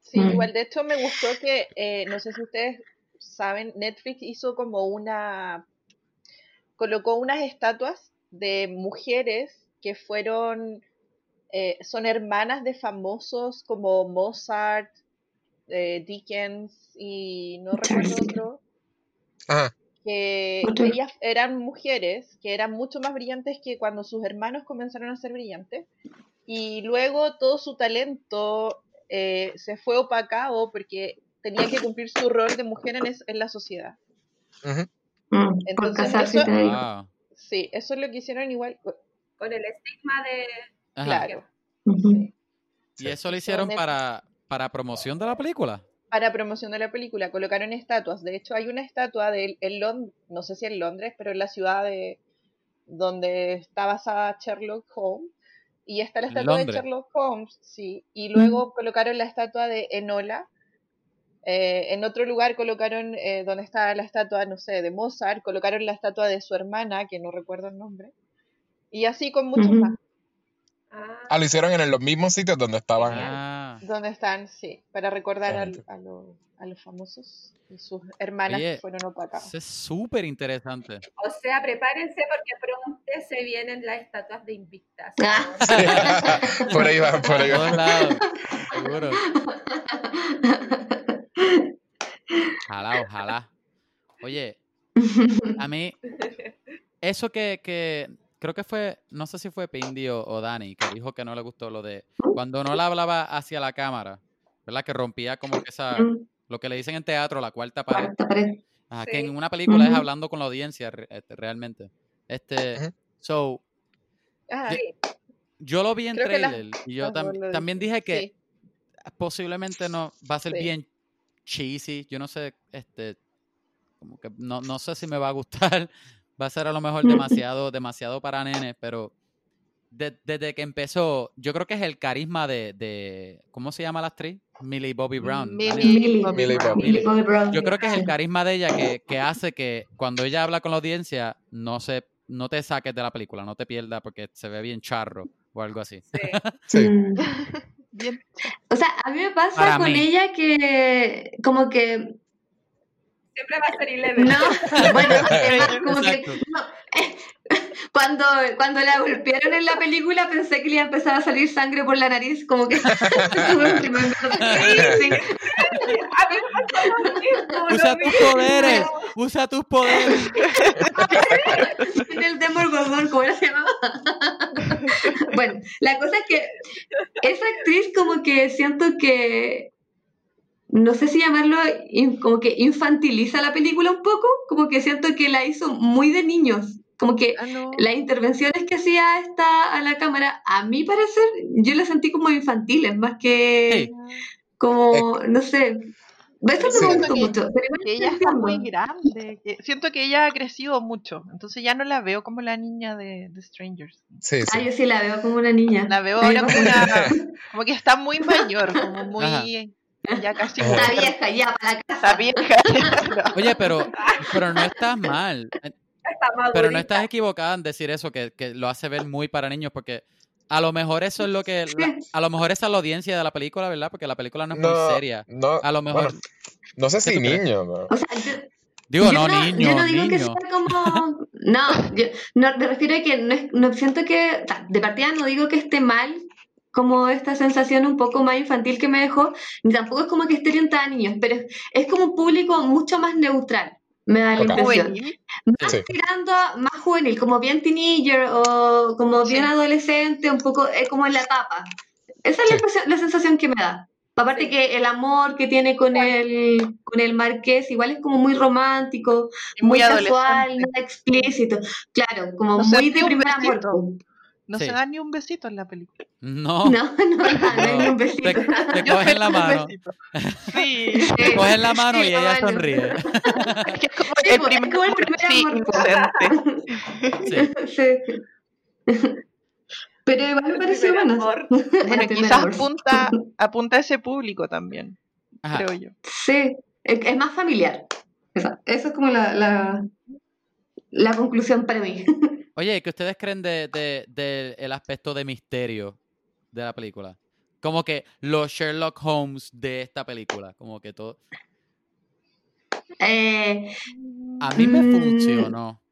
Sí, Mm. igual de hecho me gustó que, eh, no sé si ustedes saben, Netflix hizo como una, colocó unas estatuas de mujeres que fueron eh, son hermanas de famosos como Mozart, eh, Dickens y no recuerdo otro, Ajá. que ellas eran mujeres que eran mucho más brillantes que cuando sus hermanos comenzaron a ser brillantes. Y luego todo su talento eh, se fue opacado porque tenía que cumplir su rol de mujer en, es- en la sociedad. Ujú. Mm, por Entonces, eso-. Wow. Sí, eso es lo que hicieron igual. Con el estigma de... Ajá. Claro. Ujú. Y eso lo hicieron para, para promoción de la película. Para promoción de la película colocaron estatuas. De hecho, hay una estatua de él en Londres, no sé si en Londres, pero en la ciudad de donde está basada Sherlock Holmes. Y está la ¿En estatua de? Sherlock Holmes, sí. Y luego colocaron la estatua de Enola. Eh, en otro lugar colocaron eh, donde está la estatua, no sé, de Mozart, colocaron la estatua de su hermana, que no recuerdo el nombre. Y así con muchos más. Ah, Ah, lo hicieron en los mismos sitios donde estaban. Ah. Donde están, sí, para recordar al- a, los- a los famosos y sus hermanas Oye, que fueron opacadas. Eso es súper interesante. o sea, prepárense porque pronto se vienen las estatuas de Invictas. Ah. por ahí va, por ahí va. todos lados. Seguro. Ojalá, ojalá. Oye, a mí, eso que, que creo que fue, no sé si fue Pindy o, o Dani, que dijo que no le gustó lo de cuando no la hablaba hacia la cámara, ¿verdad? Que rompía como que esa, lo que le dicen en teatro, la cuarta pared. cuarta pared. Ajá, Sí. que en una película es hablando con la audiencia este, realmente. Este, so, Ah, yo lo vi en Creo que la- trailer y yo Ah, tam- también dije que sí. posiblemente no va a ser Sí. bien cheesy. Yo no sé, este, como que no, no sé si me va a gustar. Va a ser a lo mejor demasiado, demasiado para nenes, pero de- desde que empezó, yo creo que es el carisma de, de ¿cómo se llama la actriz? Millie Bobby Brown. Millie. Bobby Millie Brown. Bobby. Brown. Yo creo que es el carisma de ella que, que hace que cuando ella habla con la audiencia no se, no te saques de la película, no te pierdas porque se ve bien charro o algo así. Sí. Sí. Bien. O sea, a mí me pasa Para con mí. ella que como que Siempre va a ser Eleven. no, bueno, además, como que no, cuando, cuando la golpearon en la película pensé que le iba a empezar a salir sangre por la nariz, como que sí, sí. A mí me pasó lo mismo, Usa tus poderes, usa tus poderes. en el Demogorgon, ¿cómo era se llamaba? bueno, la cosa es que esa actriz como que siento que no sé si llamarlo como que infantiliza la película un poco, como que siento que la hizo muy de niños, como que Ah, no. las intervenciones que hacía esta a la cámara, a mi parecer, yo las sentí como infantiles, más que Sí. como, no sé, eso me gustó Que- mucho, pero Que ella está muy grande. que- siento que ella ha crecido mucho. Entonces ya no la veo como la niña de, de Strangers. Sí, Ah, sí. yo sí la veo como una niña. La veo ahora como una. Como que está muy mayor, como muy. Ajá. Ya casi. Está vieja ya para la casa. Está vieja. No. Oye, pero, pero no estás mal. Está. Pero no estás equivocada en decir eso, que, que lo hace ver muy para niños, porque a lo mejor eso es lo que. la- a lo mejor esa es la audiencia de la película, ¿verdad? Porque la película no es muy seria. no, A lo mejor. bueno, no sé ¿Qué si niño, no. O sea, yo, Digo, yo no, no, niño, yo no digo que sea como. No, yo no, me refiero a que no, es- no siento que. De partida no digo que esté mal, como esta sensación un poco más infantil que me dejó, ni tampoco es como que esté orientada a niños, pero es, es como un público mucho más neutral, me da la impresión. Juvenil. Más Sí. tirando a más juvenil, como bien teenager o como bien Sí. adolescente, un poco eh, como en la etapa. Esa es Sí. la, impresión- la sensación que me da. Aparte Sí. que el amor que tiene con el, con el marqués igual es como muy romántico, muy, muy casual, nada explícito. Claro, como muy de primer amor. No Sí. se da ni un besito en la película. No, No, no, no, no hay ni un te, besito. te Yo cogen la mano. Sí. Te cogen la mano Sí, y ella sonríe. Es que es como Sí, el po, es primer como el amor primer amor. Sí. Sí. Pero igual me pareció primer bueno. amor. Bueno, primer quizás amor. apunta, apunta a ese público también, Ajá. creo yo. Sí, es, es más familiar. Esa, esa es como la, la, la conclusión para mí. Oye, ¿qué ustedes creen de, de- del el aspecto de misterio de la película? Como que los Sherlock Holmes de esta película, como que todo. Eh, A mí me Mm. funcionó,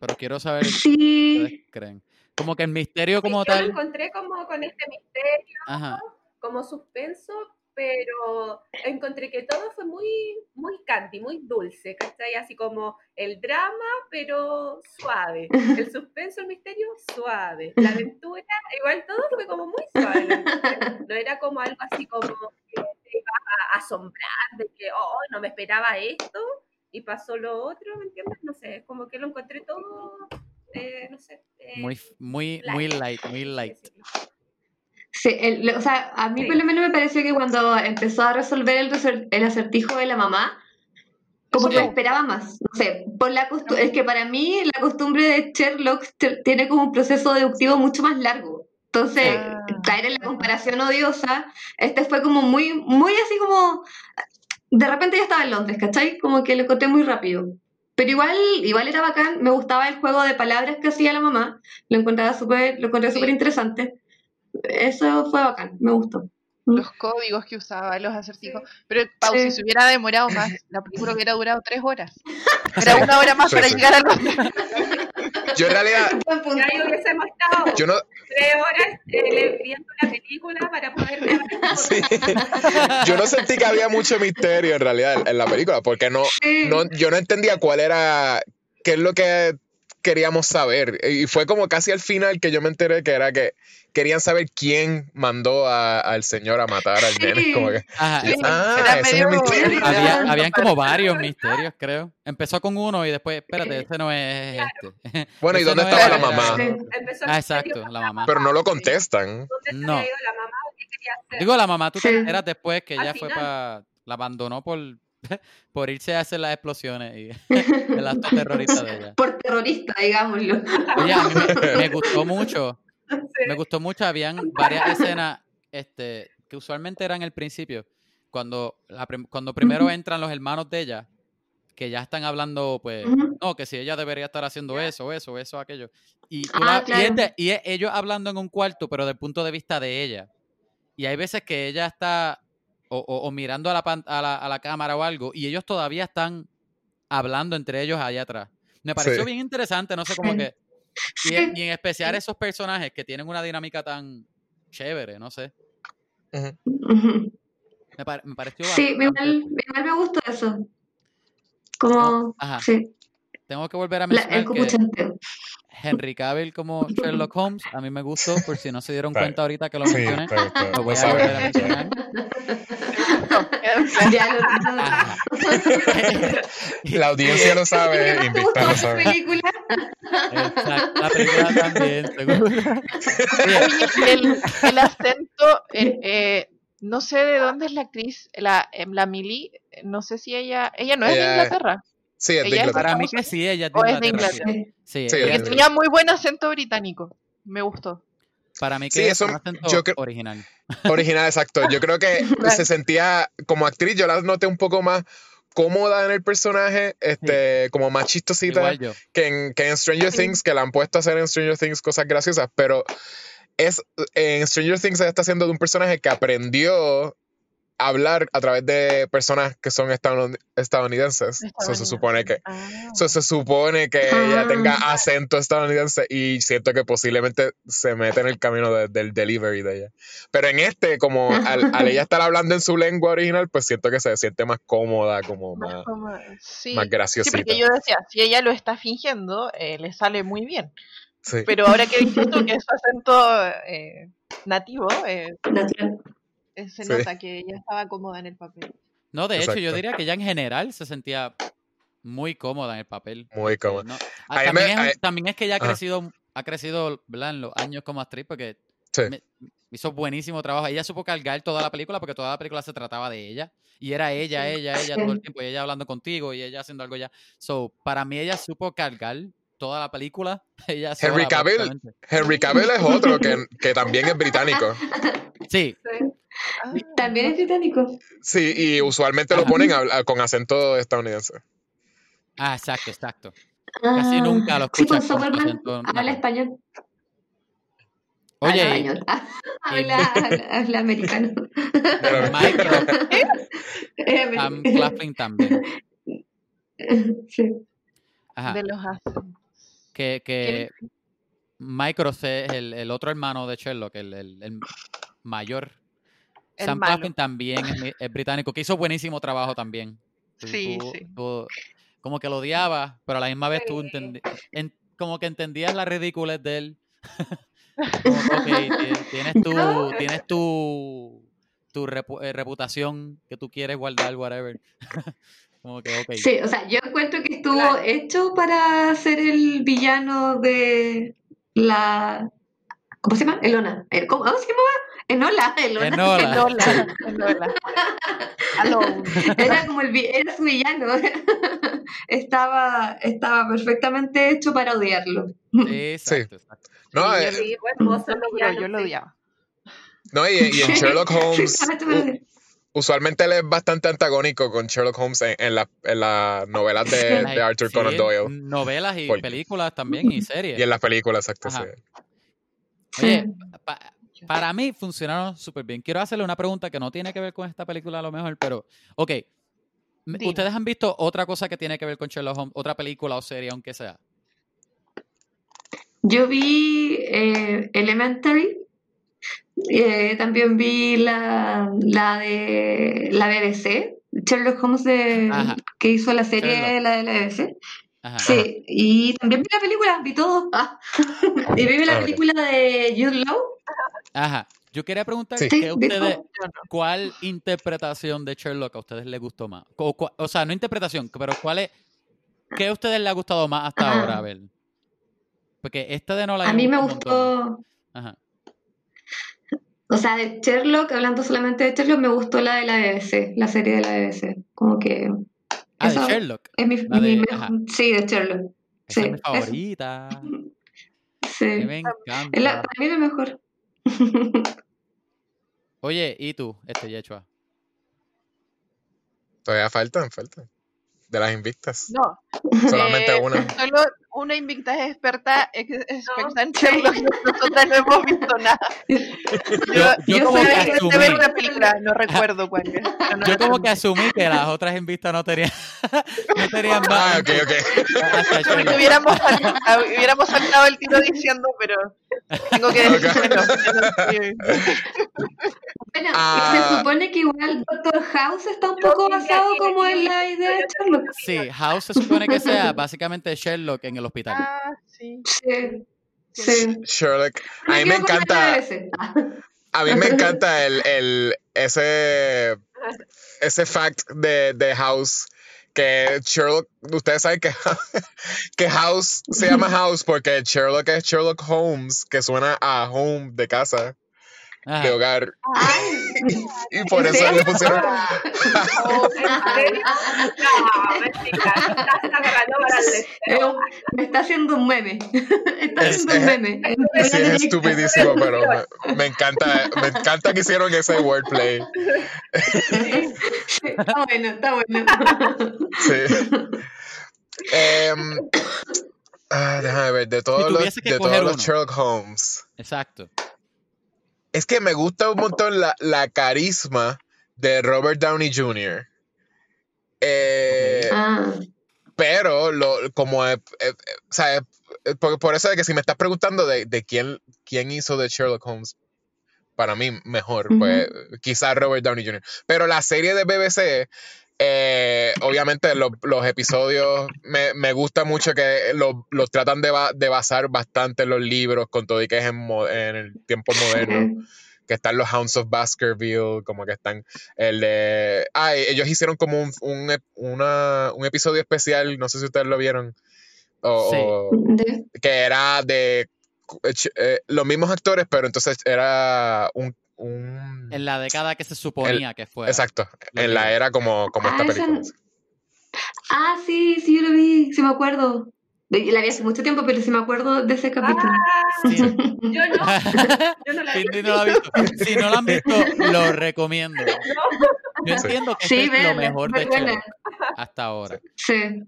pero quiero saber qué sí, ustedes creen. Como que el misterio Sí, como yo lo tal. encontré como con este misterio, Ajá. como suspenso, pero encontré que todo fue muy, muy candy, muy dulce, ¿cachai? Así como el drama, pero suave. El suspenso, el misterio, suave. La aventura, igual todo fue como muy suave. No era como algo así como que te iba a asombrar de que, oh, no me esperaba esto y pasó lo otro, ¿me entiendes? No sé, como que lo encontré todo, eh, no sé. eh, Muy, muy, light, muy light, muy light. Sí, el- o sea, a mí Sí. por lo menos me pareció que cuando empezó a resolver el, el acertijo de la mamá, como que me esperaba más. No sé, por la es que para mí la costumbre de Sherlock tiene como un proceso deductivo mucho más largo. Entonces, Ah. caer en la comparación odiosa, este fue como muy, muy así como, de repente ya estaba en Londres, ¿cachai? Como que lo encontré muy rápido. Pero igual, igual era bacán, me gustaba el juego de palabras que hacía la mamá, lo encontraba súper, lo encontré Sí. súper interesante. Eso fue bacán, me gustó. Los códigos que usaba, los acertijos. Pero, Pau, si Sí. se hubiera demorado más, la película hubiera durado tres horas. Era una hora más Sí, para sí. llegar al Yo en realidad, hubiésemos estado yo no, tres horas eh, viendo la película para poder grabar. sí. yo no sentí que había mucho misterio en realidad en, la película, porque no, no, yo no entendía cuál era, qué es lo que queríamos saber. Y fue como casi al final que yo me enteré que era que querían saber quién mandó a- al señor a matar al nene. Como que, Ajá. Sí, ah, ese es el misterio. Había, habían como varios misterios, creo. Empezó con uno y después, espérate, este no es este. Bueno, ¿y Ese dónde no estaba era- la mamá? Ah, exacto, la mamá. Pero no lo contestan. ¿Dónde No. había ido la mamá? ¿Qué quería hacer? Digo, la mamá, tú te Sí. enteras después que ella fue para. La abandonó por, por irse a hacer las explosiones y el acto terrorista de ella. Por terrorista, digámoslo. Oye, a mí me, me gustó mucho. Me gustó mucho. Habían varias escenas este, que usualmente eran el principio. Cuando, la cuando primero entran los hermanos de ella, que ya están hablando, pues, no, que si ella debería estar haciendo eso, eso, eso, aquello. Y, tú Ah, la- y claro. es de- y es ellos hablando en un cuarto, pero del punto de vista de ella. Y hay veces que ella está o, o- o mirando a la, pan- a, la, a la cámara o algo, y ellos todavía están hablando entre ellos allá atrás. Me pareció Sí. bien interesante, no sé cómo Sí. que... Y, en- y en especial esos personajes que tienen una dinámica tan chévere, no sé. Me, pare- me pareció Sí, igual, igual me gustó eso. Como, Ajá. sí, Tengo que volver a la- mencionar el que. Henry Cavill como Sherlock Holmes a mí me gustó, por si no se dieron cuenta ahorita que lo mencioné. Lo lo voy a volver a mencionar. Ya lo Ajá. La audiencia lo sabe, ¿Qué más te Invicta lo sabe. película? Exacto, la película también, seguro. El, el acento, eh, eh, no sé de dónde es la actriz, la, em, la Millie, no sé si ella, ella no es de Inglaterra, Sí, es de es Inglaterra. para mí que sí, ella es de o es de Inglaterra. sí. Sí, Sí, ella es tenía muy buen acento británico, me gustó. para mí que Sí, es eso un acento yo creo- original. Original, exacto. Yo creo que se sentía como actriz, yo la noté un poco más cómoda en el personaje, este, como más chistosita que en, que en Stranger. Things, que la han puesto a hacer en Stranger Things cosas graciosas, pero es en Stranger Things ella está haciendo de un personaje que aprendió hablar a través de personas que son estadoun- estadounidenses. So, se supone que Ah. so, se supone que ella Ah. tenga acento estadounidense y siento que posiblemente se mete en el camino de- del delivery de ella. Pero en este, como al, al ella estar hablando en su lengua original, pues siento que se siente más cómoda, como Más más, sí. más Sí, graciosita. porque yo decía, si ella lo está fingiendo, eh, le sale muy bien. Sí. Pero ahora que dices tú que es su acento eh, nativo, eh, Natural. Eh, se Sí. nota que ella estaba cómoda en el papel. No, de hecho, yo diría que ella en general se sentía muy cómoda en el papel. Muy cómoda. no- también, me- es, también es que ella ha Ajá. crecido, ha crecido ¿verdad? en los años como actriz porque Sí. me- hizo buenísimo trabajo. Ella supo cargar toda la película porque toda la película se trataba de ella. Y era ella, Sí. ella, ella todo el tiempo. Y ella hablando contigo y ella haciendo algo ya. So, para mí ella supo cargar toda la película. Ella Henry Cavill. Henry Cavill es otro que, que también es británico. Sí, Sí. Ah, También es británico. Sí, y usualmente lo ponen a con acento estadounidense. ah, exacto, exacto. Casi nunca lo Sí, escuchas pues con Superman acento habla español. Oye, habla español. Ah, y- habla, habla, habla americano. Pero- Sam. Claflin también. Sí. Ajá. de los acentos. Que, que Mycroft es el, el otro hermano de Sherlock, el, el- el mayor. Sam. Claflin también es, es británico, que hizo buenísimo trabajo también. Sí, tú- sí. tú como que lo odiabas, pero a la misma vez tú entendi- en- como que entendías la ridiculez de él. Como que, ok, ti- tienes tu, tienes tu, tu repu- eh, reputación que tú quieres guardar, whatever. como que, ok. Sí, o sea, yo encuentro que estuvo Claro. hecho para ser el villano de la. ¿Cómo se llama? Elona. ¿Cómo, ¿cómo se llamaba? Enola. Elona. Enola. Enola, Enola. Alone. Era como el era su villano. estaba, estaba perfectamente hecho para odiarlo. Exacto, exacto. No, Sí, eh, yo Sí, villano, lo sí. odiaba. no, y, y en Sherlock Sí, Holmes, usualmente él es bastante antagónico con Sherlock Holmes en, en la- en las novelas de, Las- de Arthur sí, Conan Doyle Novelas y Porque- películas también y series. y en las películas, exacto. Sí. Oye, Sí. pa- para mí funcionaron súper bien. Quiero hacerle una pregunta que no tiene que ver con esta película a lo mejor, pero, ok. Dime. ¿Ustedes han visto otra cosa que tiene que ver con Sherlock Holmes? Otra película o serie, aunque sea. Yo vi eh, Elementary. eh, también vi la, la de la BBC, Sherlock Holmes de, Ajá. que hizo la serie Sherlock. la de la BBC. Ajá. Sí, y también vi la película, vi todo. Ah. y vi la película de Jude Law. Ajá. Yo quería preguntar Sí. ¿qué Sí, vi ustedes. ¿cuál interpretación de Sherlock a ustedes les gustó más? O, cua- o sea, no interpretación, pero ¿cuál es, ¿qué a ustedes les ha gustado más hasta Ajá. ahora? A ver. Porque esta de Nolan A mí me montón. gustó, Ajá. o sea, de Sherlock, hablando solamente de Sherlock, me gustó la de la BBC, la serie de la BBC. Como que Ah, de Eso- Sherlock. es mi, La mi de- mejor- ajá. Sí, de Sherlock. Esa Sí, es mi eso. favorita. A Sí. mí me Es la, encanta. para mí es la mejor. Oye, ¿y tú, este Yechua? Todavía faltan, faltan. De las invictas. No, Solamente eh, una. solo una invicta es experta, ex- experta en Sherlock. Nosotras no hemos visto nada. Yo, Yo- yo yo como que asumí. ver una película, no recuerdo cuál es. pero no Yo como que asumí que las otras invistas no tenían, no tenían Ah, más. ok, ok. hasta Porque Sherlock. hubiéramos, sal- ah, hubiéramos saltado el tiro diciendo, pero tengo que decir Ok. que no, que no, que- Bueno, Ah. se supone que igual Doctor House está un Yo poco basado que como en la idea de Sherlock. Sí, House se supone que sea básicamente Sherlock en el hospital. Ah, sí. Sí. Sí. Sherlock. A mí me encanta. A mí me encanta el, el ese ese fact de, de House que Sherlock, ustedes saben que, que House se llama House porque Sherlock es Sherlock Holmes, que suena a home de casa, Ajá. de hogar. Ay, Y por ¿en eso le pusieron. Oh. No, me está haciendo un meme. Está Es- haciendo un es- meme. Sí, es estupidísimo, pero me, me encanta, me encanta que hicieron ese wordplay. Está bueno, está bueno. Sí. Em, ah, déjame ver, de todos los, tuviese que de todos los. Sherlock Holmes. Exacto. Es que me gusta un montón la, la carisma de Robert Downey Jr. Eh, Ah, Pero lo, como eh, eh, o sea, eh, por, por eso de que si me estás preguntando de, de quién, quién hizo de Sherlock Holmes, para mí mejor, pues quizás Robert Downey Jr. Pero la serie de BBC, eh, obviamente lo- los episodios me, me gusta mucho que lo- los tratan de, ba- de basar bastante en los libros, con todo y que es en, en el tiempo moderno que están los Hounds of Baskerville, como que están el de... Ah, ellos hicieron como un, un, una- un episodio especial, no sé si ustedes lo vieron, o, Sí. o- que era de eh, eh, los mismos actores, pero entonces era un... un- En la década que se suponía que fue. exacto, en la era como, como Ah, esta esa- película. ah, sí, sí, yo lo vi, sí me acuerdo. La vi hace mucho tiempo, pero sí me acuerdo de ese capítulo. Ah, Sí. yo no, yo no la no ha visto. Si no la han visto, lo recomiendo. Yo entiendo que Sí, este es lo mejor de. Sherlock hasta ahora. Sí.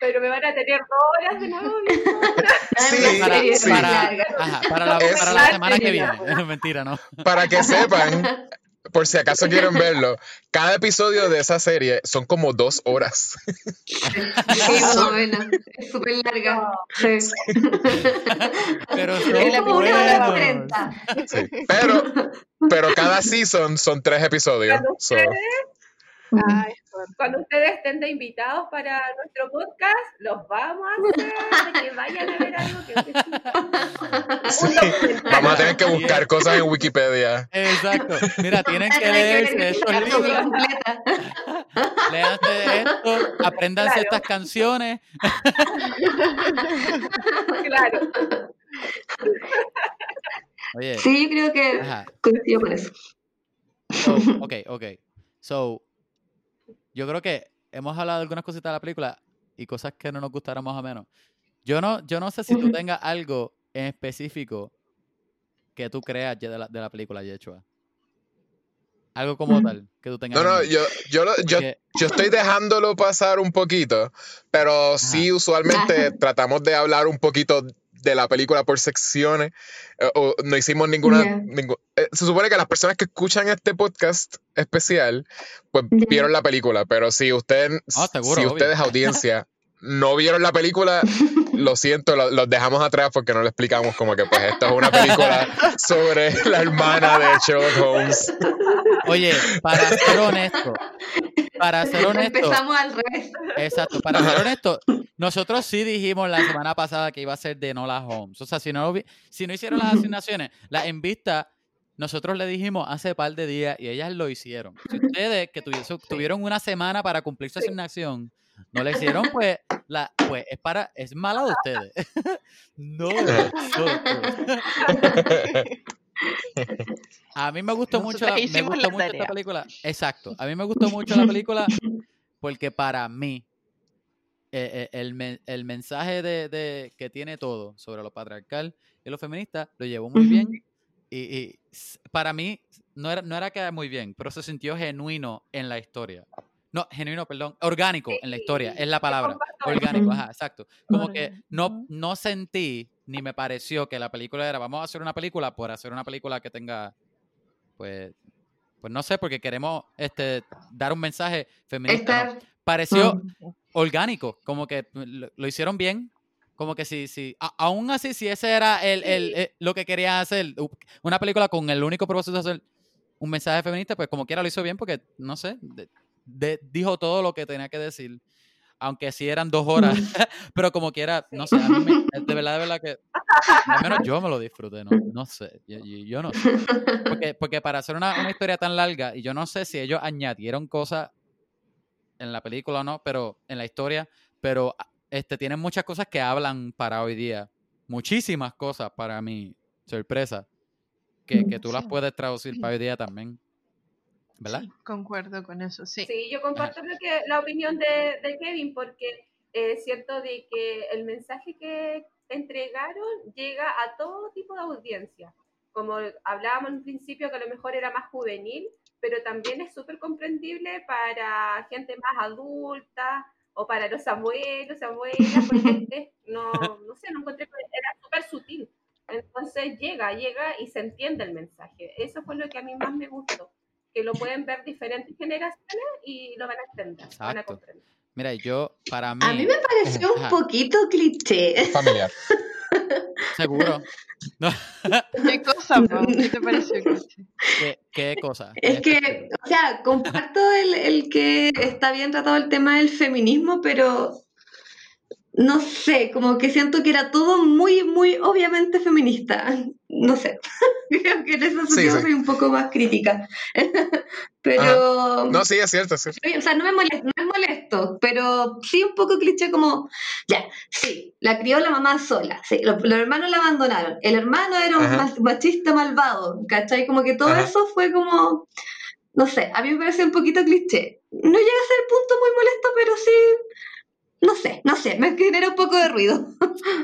Pero me van a tener dos horas de nuevo. Sí, Para, sí. para, larga. ajá, para la, Es- para la semana que viene. Mentira, ¿no? Para que sepan, por si acaso quieren verlo, cada episodio de esa serie son como dos horas. Sí, más o menos. Es súper larga. Sí. Pero Es son como una hora buenos. cuarenta. Sí. Pero, pero cada season son tres episodios. So, Ay. Cuando ustedes estén de invitados para nuestro podcast, los vamos a hacer que vayan a ver algo que sí. Vamos a tener que buscar cosas en Wikipedia. Exacto. Mira, tienen que leerse estos libros, léanse esto, apréndanse Claro. estas canciones. Claro. Oye, Sí, yo creo que ajá. coincido con eso. So, ok, ok. So, yo creo que hemos hablado de algunas cositas de la película y cosas que no nos gustaron más o menos. Yo no, yo no sé si tú tengas algo en específico que tú creas de la, de la película, Yechua. Algo como tal que tú tengas. No, no, yo, yo, lo- yo, Porque- yo estoy dejándolo pasar un poquito, pero sí, usualmente tratamos de hablar un poquito de la película por secciones. eh, o no hicimos ninguna. Eh, se supone que las personas que escuchan este podcast especial, pues vieron la película, pero si ustedes, Ah, seguro, si obvio. ustedes, audiencia, no vieron la película, lo siento, lo- los dejamos atrás porque no le explicamos como que pues esto es una película sobre la hermana de Sherlock Holmes. Oye, para ser honesto, para ser honesto, Empezamos al revés. exacto, para ser honesto, nosotros sí dijimos la semana pasada que iba a ser de Nola Holmes. O sea, si no, si no hicieron las asignaciones, las en vista, nosotros le dijimos hace par de días y ellas lo hicieron. Si ustedes que tuvieron una semana para cumplir su asignación, no le hicieron, pues, la, pues es para, es mala de ustedes. no de nosotros. A mí me gustó mucho, me gustó la mucho esta película. Exacto. A mí me gustó mucho la película porque para mí eh, eh, el, el mensaje de, de- que tiene todo sobre lo patriarcal y lo feminista lo llevó muy bien. Y, y para mí no era, no era que muy bien, pero se sintió genuino en la historia. No, genuino, perdón, orgánico en la historia, es la palabra. Orgánico, ajá, exacto. Como que no, no sentí ni me pareció que la película era vamos a hacer una película por hacer una película que tenga, pues, pues no sé, porque queremos este, dar un mensaje feminista. no. Pareció orgánico, como que lo, lo hicieron bien. Como que si, si a- aún así, si ese era el, el- eh, lo que quería hacer, una película con el único propósito de hacer un mensaje feminista, pues como quiera lo hizo bien porque, no sé, de- de- dijo todo lo que tenía que decir. Aunque sí eran dos horas, pero como quiera, no sé, a mí me- de verdad, de verdad que, al menos yo me lo disfruté, no, no sé, yo, no sé. Porque, porque para hacer una, una historia tan larga, y yo no sé si ellos añadieron cosas en la película o no, pero en la historia, pero ah, este, tienen muchas cosas que hablan para hoy día. Muchísimas cosas para mi sorpresa. Que, que tú las puedes traducir para hoy día también. ¿Verdad? Sí, concuerdo con eso, sí. Sí, yo comparto lo que, la opinión de, de Kevin, porque es cierto de que el mensaje que entregaron llega a todo tipo de audiencia. Como hablábamos en un principio, que a lo mejor era más juvenil, pero también es súper comprendible para gente más adulta o para los abuelos, abuelas, porque no, no sé, no encontré era súper sutil. Entonces llega, llega y se entiende el mensaje. Eso fue lo que a mí más me gustó, que lo pueden ver diferentes generaciones y lo van a entender, van a comprender. Mira, yo, para mí, A mí me pareció un poquito cliché. Familiar. seguro. No, ¿Qué cosa, Pau? ¿Qué te pareció? ¿qué, qué cosa? Es que, o sea, comparto el, el que está bien tratado el tema del feminismo, pero no sé, como que siento que era todo muy, muy obviamente feminista. No sé, creo que en ese sentido sí. soy un poco más crítica. Pero, No, sí, es cierto, es cierto. o sea, no me molesto, no es molesto, pero sí un poco cliché como, ya, sí, la crió la mamá sola, sí, los, los hermanos la abandonaron, el hermano era un Ajá. machista malvado, ¿cachai? Como que todo Ajá. eso fue como, no sé, a mí me parece un poquito cliché. No llega a ser punto muy molesto, pero sí, no sé, no sé, me genera un poco de ruido.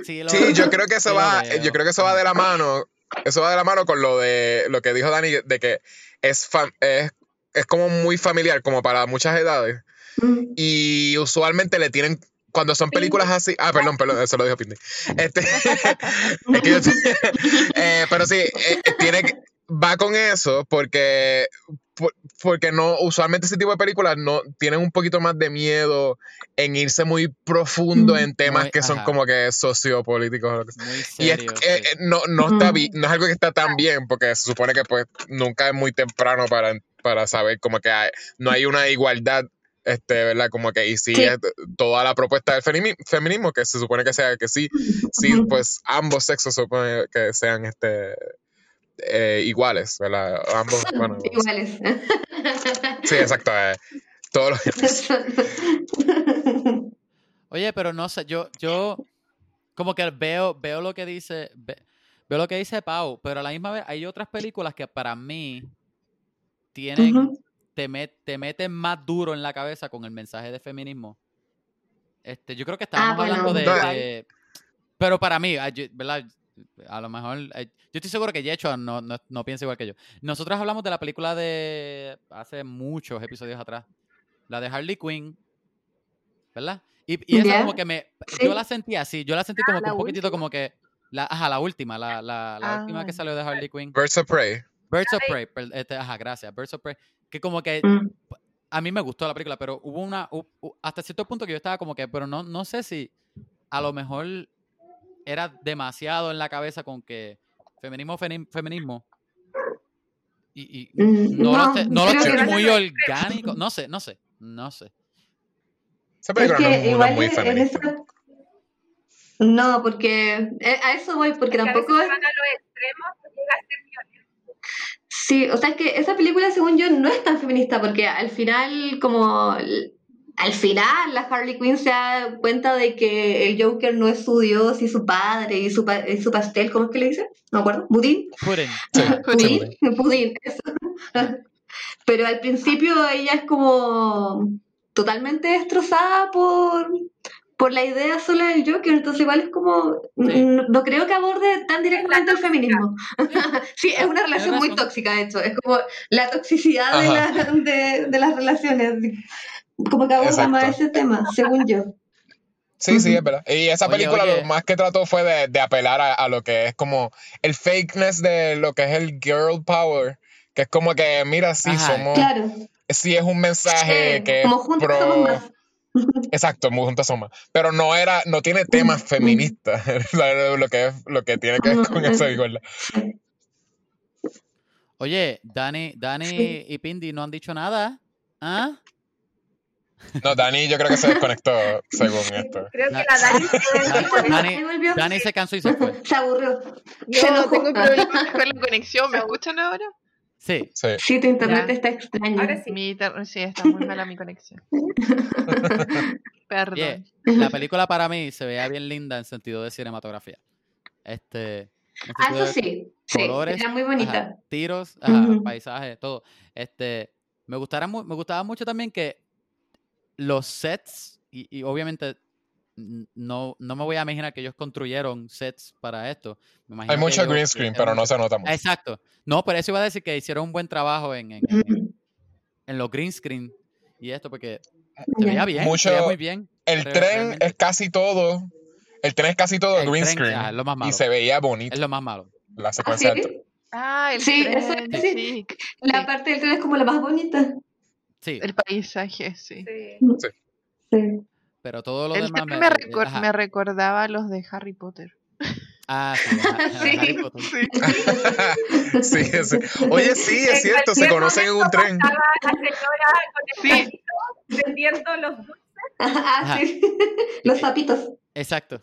Sí, lo- Sí, yo creo que eso sí va, veo. yo creo que eso va de la mano, eso va de la mano con lo de lo que dijo Dani, de que es, fam- es, es como muy familiar, como para muchas edades. Mm. Y usualmente le tienen, cuando son películas así, ah, perdón, perdón, eso lo dijo Pindy. Este, es que yo estoy- eh, pero sí, eh, tiene que- va con eso porque por- porque no, usualmente ese tipo de películas no tienen un poquito más de miedo en irse muy profundo Mm. en temas Muy- que son ajá. como que sociopolíticos o lo que sea. Muy Y es- serio. sí. eh, no, no está Mm. no es algo que está tan bien, porque se supone que pues nunca es muy temprano para, para saber como que hay- no hay una igualdad, este, ¿verdad? Como que y si Sí. es toda la propuesta del femini- feminismo, que se supone que sea que sí, sí, pues ambos sexos se supone que sean este eh, iguales, ¿verdad? Ambos, bueno, Iguales. sí, exacto. eh, todos los Oye, pero no sé, yo, yo como que veo, veo lo que dice, ve- veo lo que dice Pau, pero a la misma vez hay otras películas que para mí tienen, te, met- te meten más duro en la cabeza con el mensaje de feminismo. Este, yo creo que estábamos Ah, bueno, hablando de, pero para mí, ¿verdad? A lo mejor, eh, yo estoy seguro que Yecho no, no, no piensa igual que yo. Nosotros hablamos de la película de hace muchos episodios atrás, la de Harley Quinn, ¿verdad? Y, y esa Ya. como que me, yo la sentí así, yo la sentí como que ¿la un poquitito última? como que, la, ajá, la última, la, la, la última que Ah. salió de Harley Quinn. Birds of Prey. Birds of Prey, per- este, ajá, gracias, Birds of Prey, que como que Mm. a mí me gustó la película, pero hubo una, hasta cierto punto que yo estaba como que, pero no, no sé si a lo mejor era demasiado en la cabeza con que feminismo, feminismo, y, y Mm, no, lo, no, no lo que- muy orgánico, no sé, no sé, no sé. Esa Es película no que es una igual muy en feminista. esa... No, porque eh, a eso voy, porque Porque a tampoco veces es... van a los extremos, llega a ser violento. Sí, o sea, es que esa película, según yo, no es tan feminista, porque al final, como... Al final, la Harley Quinn se da cuenta de que el Joker no es su dios y su padre y su, pa- y su pastel, ¿cómo es que le dice? No me acuerdo, budín. Sí, pudín, pudín, eso. Pero al principio ella es como totalmente destrozada por, por la idea sola del Joker, entonces igual es como, Sí. no, no creo que aborde tan directamente el feminismo. sí, es una relación muy tóxica, de hecho, es como la toxicidad de, Ajá. la- de, de las relaciones, como que aborda más ese tema, según yo. Sí, sí, es verdad. Y esa Oye, película oye. lo más que trató fue de, de apelar a, a lo que es como el fakeness de lo que es el girl power. Que es como que, mira, sí, Ajá. somos. Claro, Sí, es un mensaje Sí, que como juntos pro. somos más. Exacto, muy juntas somos más. Pero no era, no tiene temas feministas. lo, que es, lo que tiene que ver con es- eso, igual. Oye, Dani, Dani Sí. y Pindy no han dicho nada. ¿Ah? No, Dani, yo creo que se desconectó según esto. Creo que la Dani se Dani- se cansó y se fue. Se aburrió. Yo Se enojó. tengo problemas con la conexión. ¿Me escuchan ahora? Sí. Sí. Sí, tu internet Ya. está extraño. Ahora sí. Mi inter- sí, está muy mala mi conexión. Perdón. La película para mí se veía bien linda en sentido de cinematografía. Este. Ah, eso sí. Sí, colores, era muy ajá, bonita. tiros, ajá, paisajes, todo. Este, me gustara me gustaba mucho también que los sets y, y obviamente no, no me voy a imaginar que ellos construyeron sets para esto. Me Hay mucho ellos green screen, pero no se nota mucho. Exacto. No, pero eso iba a decir que hicieron un buen trabajo en, en, en- Ujú. en los green screen y esto porque se veía bien, Mucho- se veía muy bien. El re- tren realmente. es casi todo. El tren es casi todo El green tren, screen. ajá, es lo más malo. Y se veía bonito Es lo más malo. la ¿Ah, secuencia del sí? tren. Ah, el Sí, tren, eso es- sí. sí. La parte del tren es como la más bonita. Sí, El paisaje, sí. Sí. Sí. pero todo lo El demás me, me, recor- ajá. me recordaba a los de Harry Potter. Ah, sí, Sí. Harry Potter. sí, sí. Oye, sí, es En cierto, se conocen en un tren. la señora con el vendiendo los dulces. Ah, sí. Los sapitos. Exacto.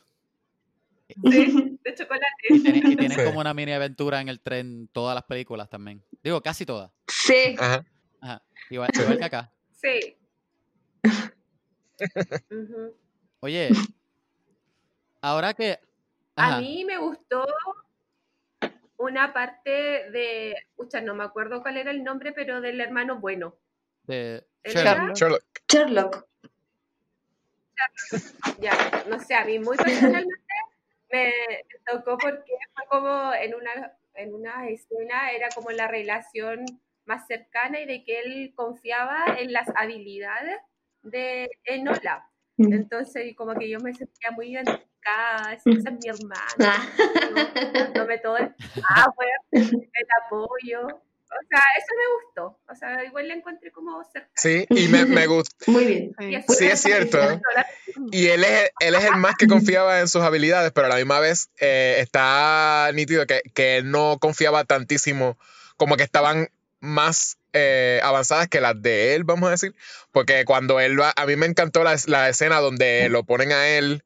Sí, de chocolate. Y tienen, y tienen Sí. como una mini aventura en el tren todas las películas también. Digo, casi todas. Sí. Ajá. Ajá. Igual, igual que acá. Sí. Oye, ahora que... A mí me gustó una parte de, pucha, no me acuerdo cuál era el nombre, pero del hermano bueno. de ¿El Sherlock. Sherlock. Sherlock. Ya, no sé, a mí muy personalmente me tocó porque fue como en una, en una escena, era como la relación más cercana y de que él confiaba en las habilidades de Enola. Mm. Entonces, como que yo me sentía muy identificada, esa es mi hermana, Ah. dándome todo el power, el apoyo. O sea, eso me gustó. O sea, igual la encontré como cerca. Sí, y me, me gusta. Muy bien. Sí. Sí, es cierto. Y él es, él es el más que confiaba en sus habilidades, pero a la misma vez eh, está nítido que, que él no confiaba tantísimo, como que estaban más eh, avanzadas que las de él, vamos a decir. Porque cuando él va, a mí me encantó la, la escena donde lo ponen a él,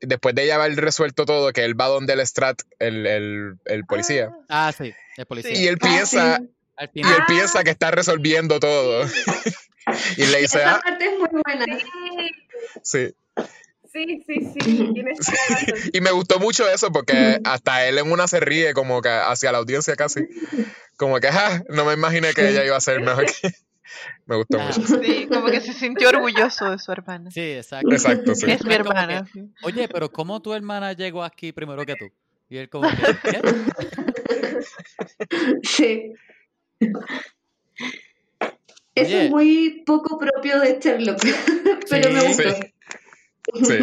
después de ya haber resuelto todo, que él va donde el Strat, el, el, el policía, Ah, sí, el policía. y él Ah, piensa, sí. Y él piensa que está resolviendo todo. y le dice, Esa ah, parte es muy buena. sí. Sí, sí, sí, tienes. Y me gustó mucho eso porque hasta él en una se ríe como que hacia la audiencia casi. Como que, "Ja, no me imaginé que ella iba a ser mejor que... Me gustó Ah, mucho. Sí, como que se sintió orgulloso de su hermana. Sí, exacto. Exacto, sí. Es mi hermana. que. Oye, pero ¿cómo tu hermana llegó aquí primero que tú? Y él como que, ¿qué? Sí. Eso es muy poco propio de Sherlock, pero me Sí. Sí.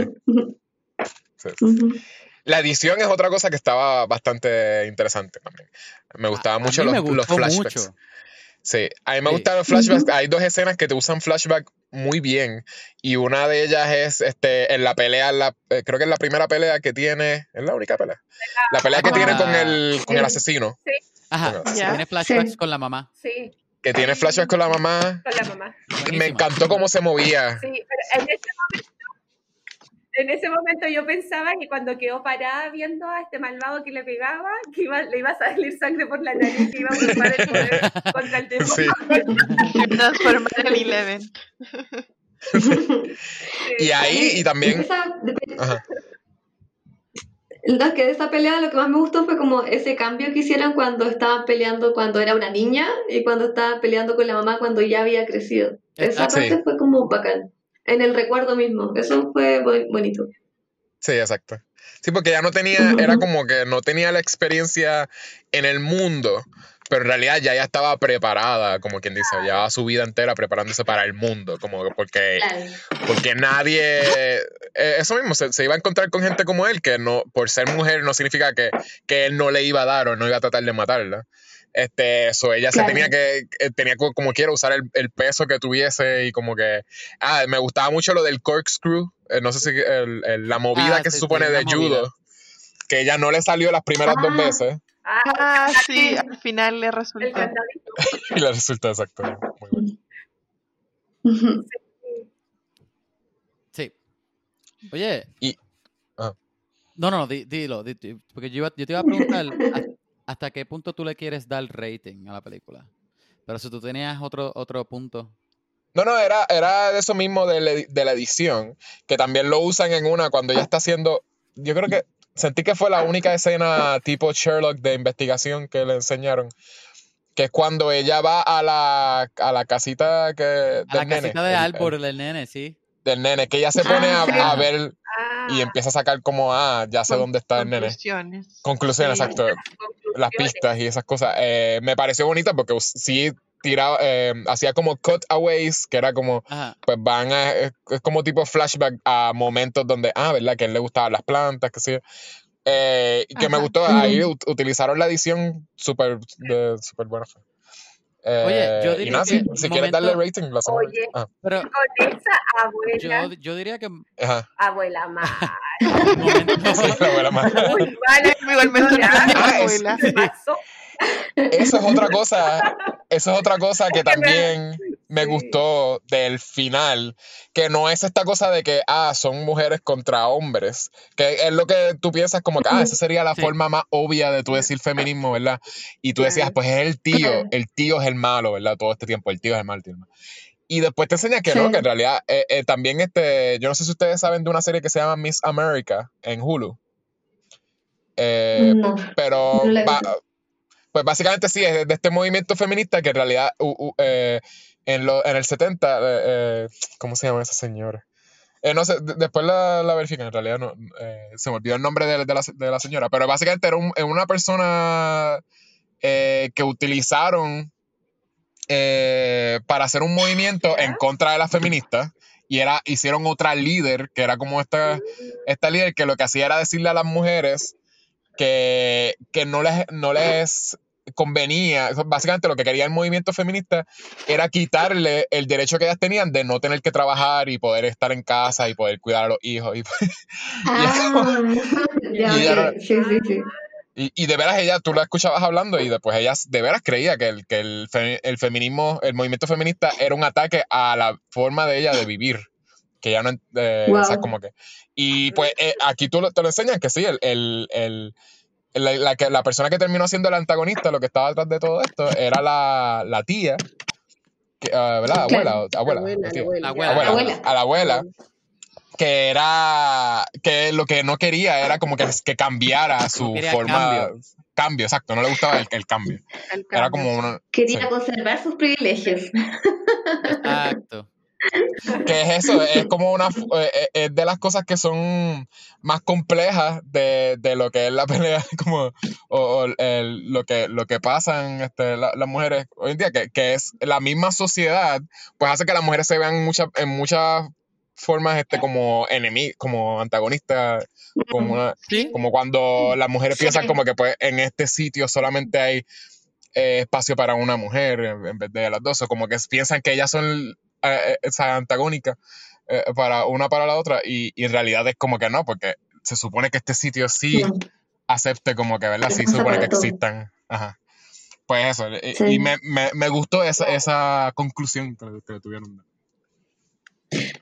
Sí. La edición es otra cosa que estaba bastante interesante también. Me gustaba A- a mucho los, flashbacks. mucho. Sí, a mí me Sí. gustan los flashbacks. Hay dos escenas que te usan flashback muy bien. Y una de ellas es este, en la pelea, en la, eh, creo que es la primera pelea que tiene. Es la única pelea. La pelea que Ah. tiene con el, con el Sí. asesino. Ajá, Bueno, Ya. tiene flashbacks Sí. con la mamá. Sí, Que tiene flashbacks con la mamá. con la mamá. Me encantó cómo se movía. Sí, pero en ese momento, en ese momento yo pensaba que cuando quedó parada viendo a este malvado que le pegaba, que iba, le iba a salir sangre por la nariz, que iba a ocupar el poder contra el demonio. Sí. Transformar el Eleven. Y ahí, y también. Esa- Ajá. No, es que de esa pelea lo que más me gustó fue como ese cambio que hicieron cuando estaban peleando cuando era una niña y cuando estaban peleando con la mamá cuando ya había crecido. Esa Exacto. parte Sí. fue como bacán. En el recuerdo mismo. Eso fue bonito. Sí, exacto. Sí, porque ya no tenía, era como que no tenía la experiencia en el mundo, pero en realidad ya ya estaba preparada, como quien dice, ya su vida entera preparándose para el mundo, como que porque, Claro. porque nadie, eh, eso mismo, se, se iba a encontrar con gente como él, que no, por ser mujer no significa que, que él no le iba a dar o no iba a tratar de matarla. Este, eso, ella Claro. se tenía que, eh, tenía co- como quiera usar el, el peso que tuviese y como que, ah, me gustaba mucho lo del corkscrew, eh, no sé si el- el- la movida Ah, que sí, se supone sí, de movida. judo, que ella no le salió las primeras dos Ah. veces Ah, Ah, sí, al final le resultó. y le resultó exacto. Muy bueno. Sí. Oye. Y-. No, no, di- dilo. di- di- porque yo, iba- yo te iba a preguntar ¿hasta, hasta qué punto tú le quieres dar rating a la película. Pero si tú tenías otro, otro punto. No, no, era, era eso mismo de de la edición, que también lo usan en una cuando ella está haciendo, yo creo que sentí que fue la única escena tipo Sherlock de investigación que le enseñaron, que es cuando ella va a la, a la casita que, del A la nene, casita de Albor, el- del nene, sí. del nene, que ella se pone Ah, a, sí. a ver Ah, y empieza a sacar como, ah, ya sé dónde está el nene. Conclusiones. Conclusiones, Sí. exacto. Las pistas y esas cosas. Eh, me pareció bonita porque sí tiraba, eh, hacía como cutaways, que era como, Ajá. pues van a, es, es como tipo flashback a momentos donde, ah, ¿verdad? Que a él le gustaban las plantas, que sí. Eh, que me gustó, ahí ut- utilizaron la edición súper de- súper buena. Eh, Oye, yo y diría nada, que si, si quieres darle rating, lo hacemos. Oye. Ah, Pero Con esa abuela, yo, yo diría que ajá. abuela momento. Sí, la abuela más. Ah, es- abuela. ¿Qué pasó? Eso es otra cosa. Eso es otra cosa que también me gustó del final. Que no es esta cosa de que, ah, son mujeres contra hombres. Que es lo que tú piensas como que, ah, esa sería la Sí. forma más obvia de tú decir feminismo, ¿verdad? Y tú decías, pues es el tío. El tío es el malo, ¿verdad? Todo este tiempo. El tío es el malo. el tío es el malo. Y después te enseña que no, que en realidad eh, eh, también este, yo no sé si ustedes saben de una serie que se llama Miss America en Hulu. Eh, No. pero No. Pues básicamente sí, es de este movimiento feminista que en realidad eh, en, lo, en el 70, eh, eh, ¿cómo se llama esa señora? Eh, no sé, de- después la, la verifican, en realidad no, se me olvidó el nombre de, de la, de la señora, pero básicamente era un- una persona que utilizaron para hacer un movimiento en contra de las feministas y era, hicieron otra líder, que era como esta, esta líder que lo que hacía era decirle a las mujeres que, que no les, no les convenía, básicamente lo que quería el movimiento feminista era quitarle el derecho que ellas tenían de no tener que trabajar y poder estar en casa y poder cuidar a los hijos. Y, y de veras ella, tú la escuchabas hablando y después ella de veras creía que el, que el, fe- el feminismo, el movimiento feminista era un ataque a la forma de ella de vivir. Que ya no, eh, o sea, Wow. como que. Y pues eh, aquí tú lo- te lo enseñan que sí, el, el, el- la, la que, la persona que terminó siendo el antagonista, lo que estaba detrás de todo esto, era la, la tía, que, ah, ¿verdad? Abuela, abuela, abuela, la tía. abuela. La abuela. Abuela, Abuela. a la abuela, que era, que lo que no quería era como que, que cambiara su quería forma, cambio. cambio. exacto, no le gustaba el, el cambio. El Era cambio. como una, Quería Sí. conservar sus privilegios. Exacto. Que es eso, es como una, eh, eh, es de las cosas que son más complejas de, de lo que es la pelea, como, o, o el- lo que, lo que pasan este, la- las mujeres hoy en día, que, que es la misma sociedad, pues hace que las mujeres se vean muchas, en muchas formas este, como enemigas, como antagonistas, como, una- Sí. como cuando las mujeres Sí. piensan como que pues en este sitio solamente hay eh, espacio para una mujer en vez de las dos, o como que piensan que ellas son eh, eh, o sea, antagónicas eh, para una para la otra y, y en realidad es como que no, porque se supone que este sitio sí acepte como que, ¿verdad? Sí supone que existan. Ajá. Pues eso, y- Sí. y me, me, me gustó esa, esa conclusión que, que tuvieron.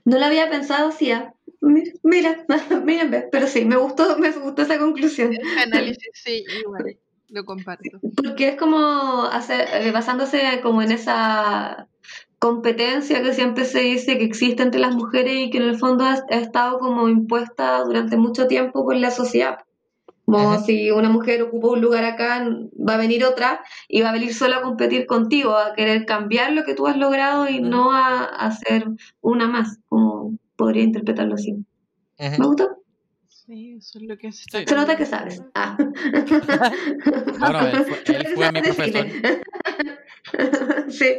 No lo había pensado así. ah. Mi- Mira, mírenme, pero sí, me gustó, me gustó esa conclusión. Análisis, sí, igual, lo comparto. Porque es como hacer, eh, basándose como en esa competencia que siempre se dice que existe entre las mujeres y que en el fondo ha, ha estado como impuesta durante mucho tiempo por la sociedad. Como si una mujer ocupa un lugar acá, va a venir otra y va a venir sola a competir contigo, a querer cambiar lo que tú has logrado y no a, a ser una más, como podría interpretarlo así. ¿Me gustó? Sí, eso es lo que se está. Se nota que sabes. Ah. Bueno, él fue, él fue mi profesor. sí,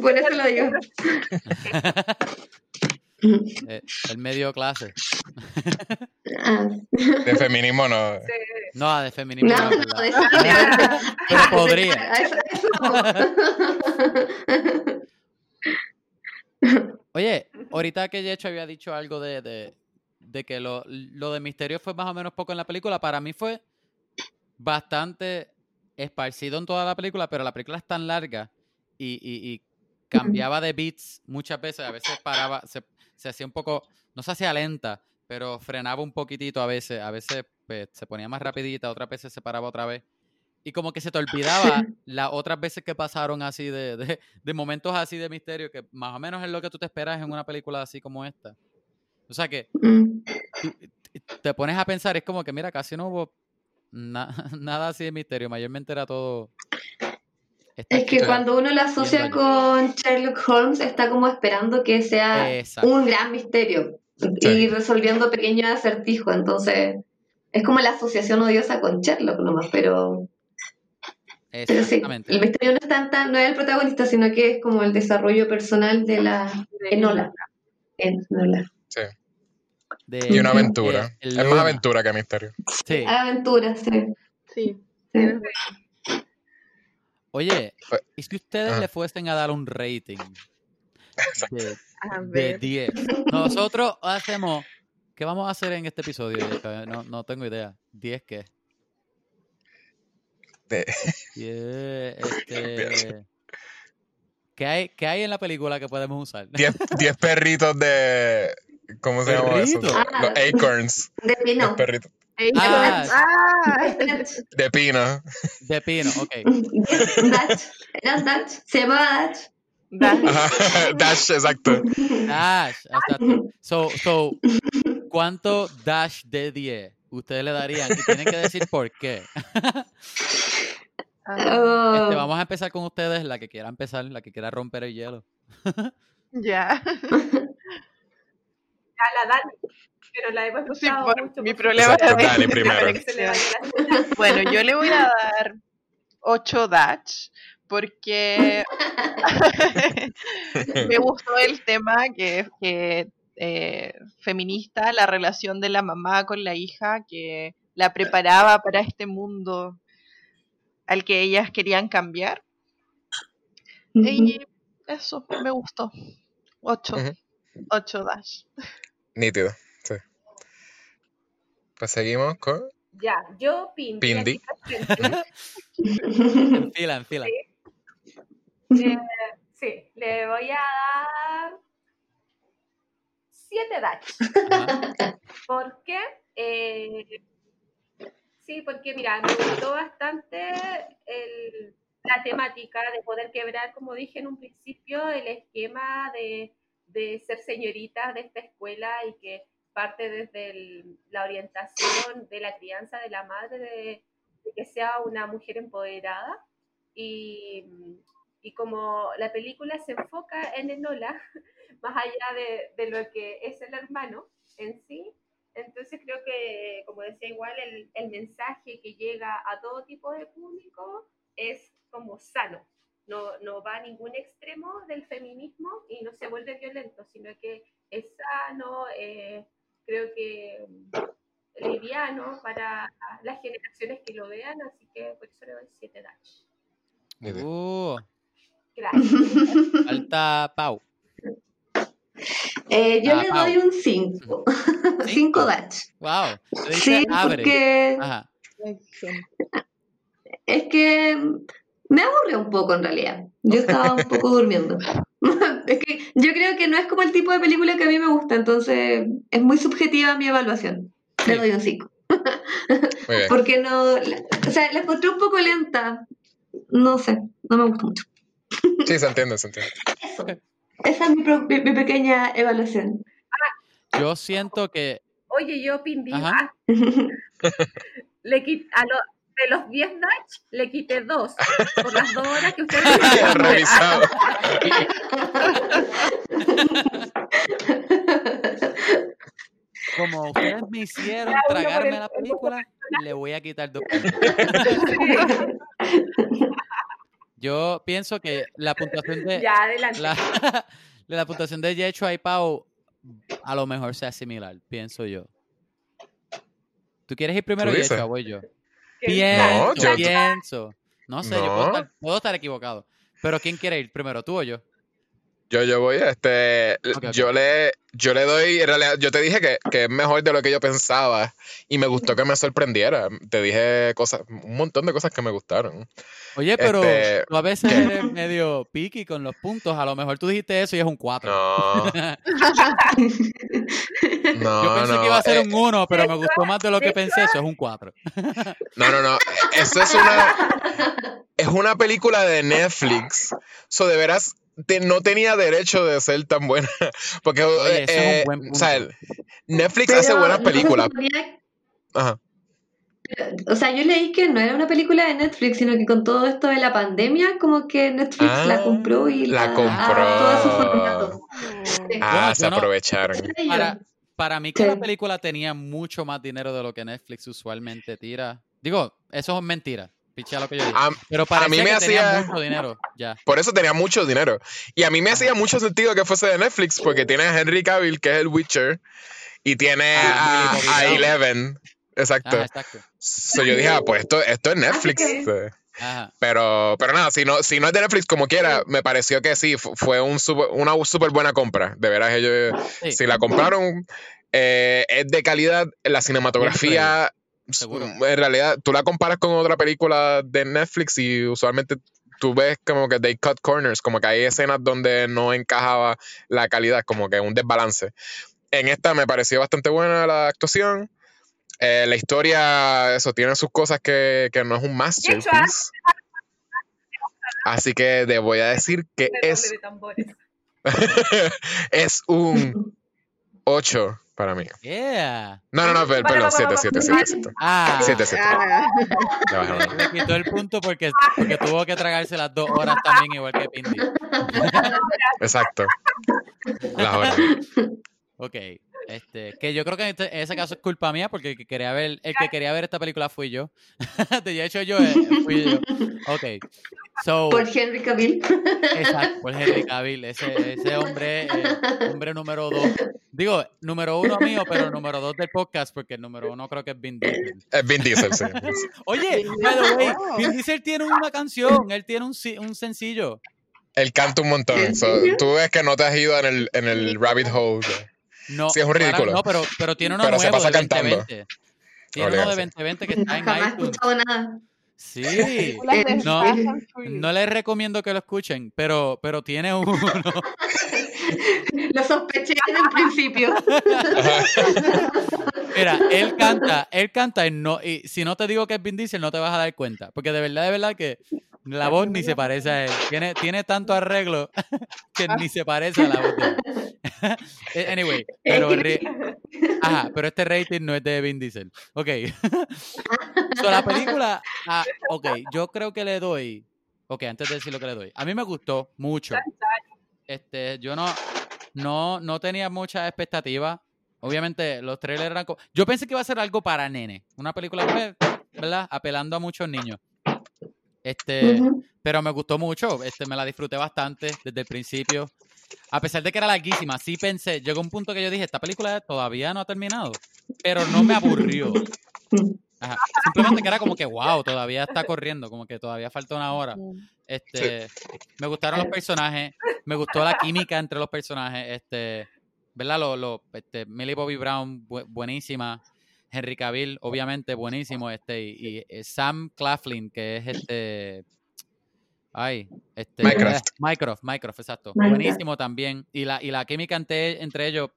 por eso lo digo. Eh, él me dio clase. Ah, De feminismo no. Sí. No, de feminismo. no, no, no, definitivamente. Pero podría. Eso- eso. Oye, ahorita que Yecho había dicho algo de, de, de que lo, lo de misterio fue más o menos poco en la película, para mí fue bastante esparcido en toda la película, pero la película es tan larga y, y- y cambiaba de beats muchas veces, a veces paraba, se, se hacía un poco, no se hacía lenta, pero frenaba un poquitito a veces, a veces pues, se ponía más rapidita, otras veces se paraba otra vez. Y como que se te olvidaba las otras veces que pasaron así de, de, de momentos así de misterio, que más o menos es lo que tú te esperas en una película así como esta. O sea que Mm. tú- te pones a pensar, es como que mira, casi no hubo na- nada así de misterio, mayormente era todo... esta Es que cuando uno lo asocia con Sherlock Holmes, está como esperando que sea Exacto. un gran misterio y resolviendo pequeños acertijos. Entonces, es como la asociación odiosa con Sherlock nomás, pero, pero sí, Exactamente. el misterio no es, tan, tan- no es el protagonista, sino que es como el desarrollo personal de la Enola. Enola. Sí. De- Y una aventura. El es más aventura que misterio. Sí. Aventura, sí. Sí, sí. Oye, ¿y si ustedes Ajá. le fuesen a dar un rating de, A de ver. 10? Nosotros hacemos... ¿Qué vamos a hacer en este episodio? No, no tengo idea. ¿10 qué? De- 10, este... ¿Qué hay, ¿Qué hay en la película que podemos usar? Diez, diez perritos de. ¿Cómo se llama eso? ¿Perritos? Ah. Los acorns. De Los Pino. perritos. Ah, Ah, De pino. de pino, ok. Dutch. Era Dutch. Se llamaba Dutch. da- Ajá, Dash, exacto. Dash, exacto. So, so, ¿cuánto dash de 10 ustedes le darían? Y tienen que decir por qué. Ah, Oh, Este, vamos a empezar con ustedes, la que quiera empezar, la que quiera romper el hielo. ya. A la Dani, pero la hemos Sí, gustado por- mucho. mi problema es Dani la primero. la señal. Bueno, yo le voy a dar 8 Dutch porque me gustó el tema que, que eh, feminista, la relación de la mamá con la hija que la preparaba para este mundo al que ellas querían cambiar. Ujú. Y eso, me gustó. 8. Ujú. 8 Dash. Nítido, sí. Pues seguimos con Ya, yo Pindi. Pindi. En fila, en fila. eh, sí, le voy a dar 7 Dutch. Ajá. ¿Por qué? Eh, sí, porque mira, me gustó bastante el- la temática de poder quebrar, como dije en un principio, el esquema de, de ser señoritas de esta escuela y que parte desde la orientación de la crianza de la madre, de, de que sea una mujer empoderada. Y, y como la película se enfoca en Enola, más allá de, de lo que es el hermano en sí, entonces creo que, como decía igual, el, el mensaje que llega a todo tipo de público es como sano. No, no va a ningún extremo del feminismo y no se vuelve violento, sino que es sano, eh, creo que liviano para las generaciones que lo vean, así que por eso le doy 7 Dash. Uh, Gracias. falta Pau. Eh, yo Ah, le Pau. doy un 5. 5 Cinco. Dutch. Wow. Sí, abre. porque Ajá. es que me aburrió un poco en realidad. Yo estaba un poco durmiendo. es que yo creo que no es como el tipo de película que a mí me gusta, entonces es muy subjetiva mi evaluación. Le doy un 5. Muy bien. Porque no, o sea, la encontré un poco lenta. No sé, no me gustó mucho. Sí, se entiende, se entiende. Eso. Esa es mi, pro- mi- mi pequeña evaluación. Yo siento que. Oye, yo ah, le quit- a lo- de los 10 Dutch le quité 2 por las 2 horas que ustedes revisado. Como ustedes me hicieron tragarme la película, le voy a quitar dos. Yo pienso que la puntuación de Ya, adelante. la, la puntuación de Yecho y Pau a lo mejor sea similar, pienso yo. ¿Tú quieres ir primero. Yecho, o voy yo? Pienso, No, yo- pienso. No sé, yo puedo estar, puedo estar equivocado. Pero ¿quién quiere ir primero, tú o yo? Yo, yo voy, este, yo le, yo le doy, en realidad, yo te dije que, que es mejor de lo que yo pensaba y me gustó que me sorprendiera. Te dije cosas, un montón de cosas que me gustaron. Oye, pero Este, tú a veces ¿qué? eres medio picky con los puntos. A lo mejor tú dijiste eso y es un 4. No, no, Yo pensé no, que iba a ser eh, un 1, pero me gustó más de lo que pensé. Eso es un 4. no, no, no, eso es una, es una película de Netflix. So, de veras, te- no tenía derecho de ser tan buena. Porque, Oye, ese es un eh, buen o sea, punto. Netflix hace buenas no se películas. Ajá. O sea, yo leí que no era una película de Netflix, sino que con todo esto de la pandemia, como que Netflix Ah, la compró y la la, compró. su formato. Ah, Bueno, se aprovecharon. Para, para mí que Sí. la película tenía mucho más dinero de lo que Netflix usualmente tira. Digo, eso es mentira. Pichea lo que yo digo. A- Pero para mí mí me hacía- mucho dinero. Ya. Por eso tenía mucho dinero. Y a mí me Ajá. hacía mucho sentido que fuese de Netflix, porque tiene a Henry Cavill, que es el Witcher, y tiene Ah, a. Eleven. Exacto. Ajá, exacto. So yo dije, ah, pues esto, esto es Netflix. Ajá. Pero, pero nada, si no, si no es de Netflix como quiera, me pareció que sí, fu- fue un super- una súper buena compra. De veras, ellos, Sí. si la compraron, eh, es de calidad. La cinematografía, Seguro. en realidad, tú la comparas con otra película de Netflix y usualmente tú ves como que they cut corners, como que hay escenas donde no encajaba la calidad, como que un desbalance. En esta me pareció bastante buena la actuación. Eh, la historia, eso, tiene sus cosas que, que no es un masterpiece. Así que te voy a decir que es, es un 8 para mí. Yeah. No, no, no, perdón, para, 7, para, 7, para. 7, 7. Ah, 7, 7. Ah, Ya bajaron. le quitó el punto porque, porque tuvo que tragarse las dos horas también, igual que Pindy. Exacto. Las horas. Ok. Este, que yo creo que en, este- en ese caso es culpa mía porque el que quería ver, el que quería ver esta película fui yo. de hecho, yo eh, fui yo. Ok. So, Por Henry Cavill. exacto, por Henry Cavill, ese, ese hombre, eh, hombre número dos. Digo, número uno mío, pero número dos del podcast, porque el número uno creo que es Vin Diesel. Es Vin Diesel, sí. Oye, by the way, Vin Diesel tiene una canción, él tiene un, si- un sencillo. Él canta un montón. ¿En so, tú ves que no te has ido en el, en el rabbit hole. No, Sí, es un para- ridículo. No, pero, pero tiene uno Pero se nuevo pasa de cantando. 2020. Tiene uno de Obligado, sí. 2020 que está en Jamás he iTunes. escuchado nada. Sí. No. No les recomiendo que lo escuchen, pero, pero tiene uno. Lo sospeché desde el principio. Mira, él canta, él canta y no, y si no te digo que es Vin Diesel, no te vas a dar cuenta. Porque de verdad, de verdad que la voz ni se parece a él. Tiene, tiene tanto arreglo que ni se parece a la voz de él. Eh, anyway, pero, ajá, pero este rating no es de Vin Diesel. Ok. so, la película, ah, ok, yo creo que le doy. Ok, antes de decir lo que le doy. A mí me gustó mucho. Este, yo no, no, no tenía muchas expectativas. Obviamente, los trailers eran. Yo pensé que iba a ser algo para nene. Una película, pues, ¿verdad? Apelando a muchos niños. Este, pero me gustó mucho. Este, me la disfruté bastante desde el principio. A pesar de que era larguísima, sí pensé, llegó un punto que yo dije, esta película todavía no ha terminado, pero no me aburrió. Ajá. Simplemente que era como que, wow, todavía está corriendo, como que todavía falta una hora. Este, me gustaron los personajes, me gustó la química entre los personajes, este, ¿verdad? Lo, lo, este, Millie Bobby Brown, bu- buenísima. Henry Cavill, obviamente, buenísimo. Este, y, y, eh, Sam Claflin, que es este. Ay, este. Mycroft. eh, Mycroft, Mycroft, exacto. Buenísimo también. Y la, y la química entre, entre ellos,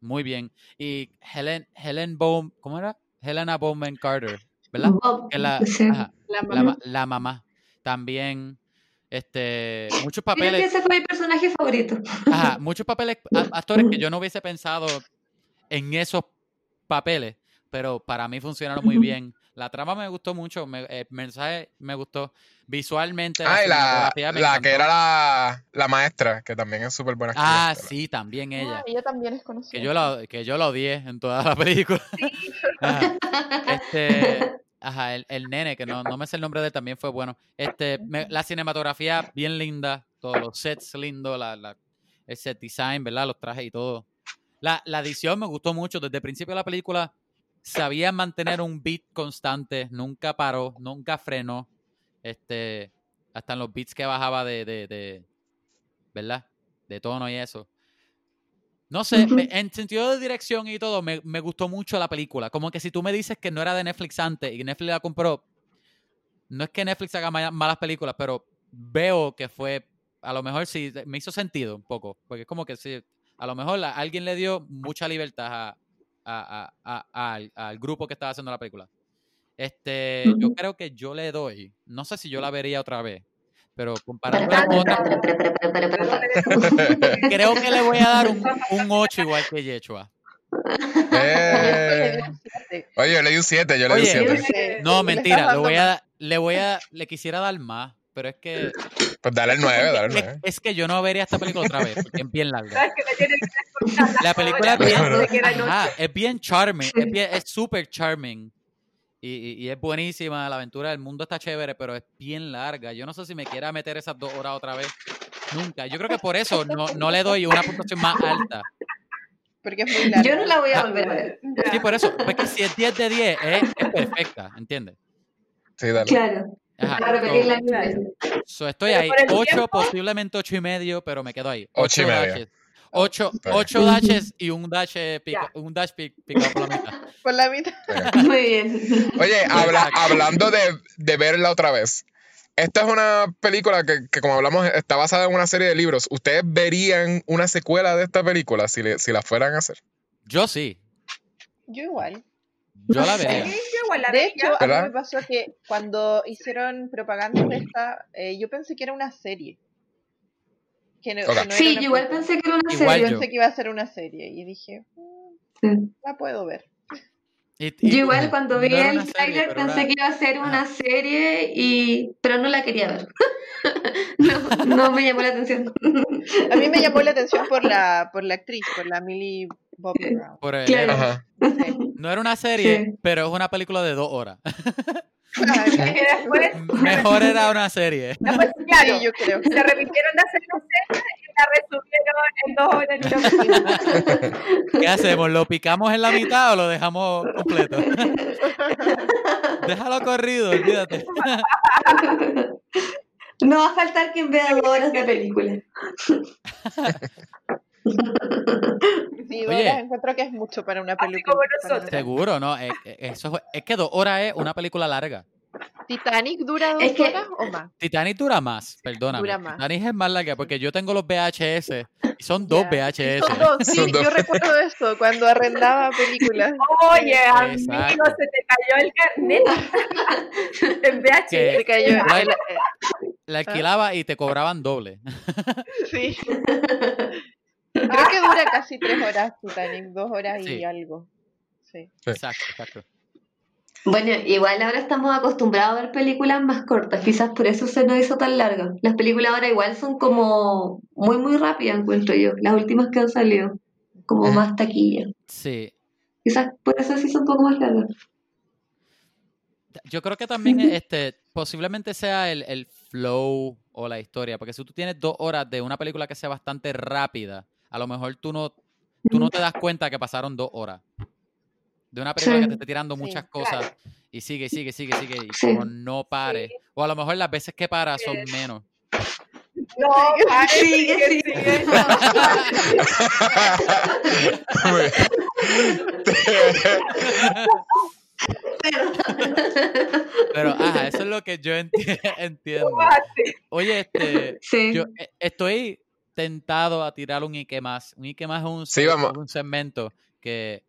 muy bien. Y Helen, Helen Bohm, ¿cómo era? Helena Bowman Carter, ¿verdad? Bob, Que es la, sí. ajá, La mamá. ma- la mamá. También, este, muchos Creo que papeles, ese fue mi personaje favorito. ajá, muchos papeles, actores que yo no hubiese pensado en esos papeles, pero para mí funcionaron muy bien. La trama me gustó mucho, me- el mensaje me gustó. Visualmente, la Ah, y la, me que era la, la maestra, que también es súper buena. actriz, Ah, sí, también ella. Ah, ella también es conocida. Que yo la, que yo la odié en toda la película. Ajá. Este, ajá, el, el nene, que no, no me sé el nombre de él, también fue bueno. Este, me- la cinematografía bien linda, todos los sets lindos, la, la- el set design, ¿verdad? Los trajes y todo. La, la edición me gustó mucho. Desde el principio de la película sabía mantener un beat constante, nunca paró, nunca frenó. Este, hasta en los beats que bajaba de, de, de ¿verdad? De tono y eso. No sé, me- en sentido de dirección y todo, me, me gustó mucho la película. Como que si tú me dices que no era de Netflix antes y Netflix la compró, no es que Netflix haga ma- malas películas, pero veo que fue, a lo mejor sí, me hizo sentido un poco, porque es como que sí, a lo mejor la- alguien le dio mucha libertad a, a- a- a- al, al grupo que estaba haciendo la película. Este, yo creo que yo le doy, no sé si yo la vería otra vez, pero para, con para. creo que le voy a dar un, un 8 igual que Yechua. Eh, oye, yo le di un 7, yo le di un Oye, 7. No, mentira, le voy a, le voy a, le quisiera dar más, pero es que, Pues dale el 9, dale el es, 9. es que yo no vería esta película otra vez, porque es bien larga. ¿Sabes que me tienen que escuchar La película es bien, ajá, es bien charming, es bien, es super charming. Y, y- y es buenísima, la aventura del mundo está chévere, pero es bien larga. Yo no sé si me quiera meter esas dos horas otra vez. Nunca. Yo creo que por eso no, no le doy una puntuación más alta. Porque es muy larga. Yo no la voy a Ah. volver a ver. Ya. Sí, por eso. Porque si es 10 de 10, es, es perfecta, ¿entiendes? Sí, dale. Claro. Ajá, Para so- mil veces. so estoy ahí. por el 8, tiempo- posiblemente 8 y medio, pero me quedo ahí. Ocho y medio. dashes. 8, Está bien. ocho dashes y un dash, pica- un dash pi- picado por la mitad. Por la mitad. Muy bien. Oye, habla- hablando de, de verla otra vez. Esta es una película que, que, como hablamos, está basada en una serie de libros. ¿Ustedes verían una secuela de esta película si, le- si la fueran a hacer? Yo sí. Yo igual. Yo la Sí, vería. Yo igual la De veía. hecho, a mí me pasó que cuando hicieron propaganda de esta, eh, yo pensé que era una serie. Que no, Ok. que no era Sí, una yo igual película. pensé que era una Igual serie. yo. Pensé que iba a ser una serie y dije, "Mm, Sí. la puedo ver. Y- y- Yo igual cuando vi el tráiler pensé que iba a ser una serie y pero no la quería ver. no, no me llamó la atención. A mí me llamó la atención por la, por la actriz, por la Millie Bobby Brown. por el- Claro. Ajá. Sí. No era una serie, Sí. pero es una película de dos horas. Claro, Que después, Mejor era una serie. después, claro, sí, yo creo. se repitieron de hacer la escena y la resumieron en dos horas y. ¿Qué hacemos? ¿Lo picamos en la mitad o lo dejamos completo? Déjalo corrido, olvídate. No va a faltar quien vea dos horas de película. Sí, dos Oye. horas encuentro que es mucho para una Así película. como para nosotros. Seguro, ¿no? Es, es- eso, es que dos horas es una película larga. ¿Titanic dura dos Es que- horas o más? Titanic dura más, perdóname. Dura más. Titanic es más larga porque yo tengo los VHS y son dos. VHS. Son dos, sí, Son dos. yo recuerdo eso cuando arrendaba películas. Oye, amigo, Exacto. se te cayó el carnet en VHS. Que- Se cayó. Eh, La alquilaba y te cobraban doble. sí. Creo que dura casi tres horas Titanic, dos horas y algo. Sí. Sí. Exacto, exacto. Bueno, igual ahora estamos acostumbrados a ver películas más cortas, quizás por eso se nos hizo tan larga. Las películas ahora igual son como muy, muy rápidas, encuentro yo, las últimas que han salido, como más taquilla. Sí. Quizás por eso sí son un poco más largas. Yo creo que también este, posiblemente sea el, el flow o la historia, porque si tú tienes dos horas de una película que sea bastante rápida, a lo mejor tú no, tú no te das cuenta que pasaron dos horas. De una película Sí. que te esté tirando Sí, muchas claro. cosas y sigue, sigue, sigue, sigue, y Sí. como no pare. Sí. O a lo mejor las veces que para son Sí. menos. No, pare, Sigue, sigue, sigue. Pero, ajá, eso es lo que yo enti- entiendo. Oye, este, Sí. yo eh, estoy tentado a tirar un Ike más. Un Ike más es un, Sí, un segmento que,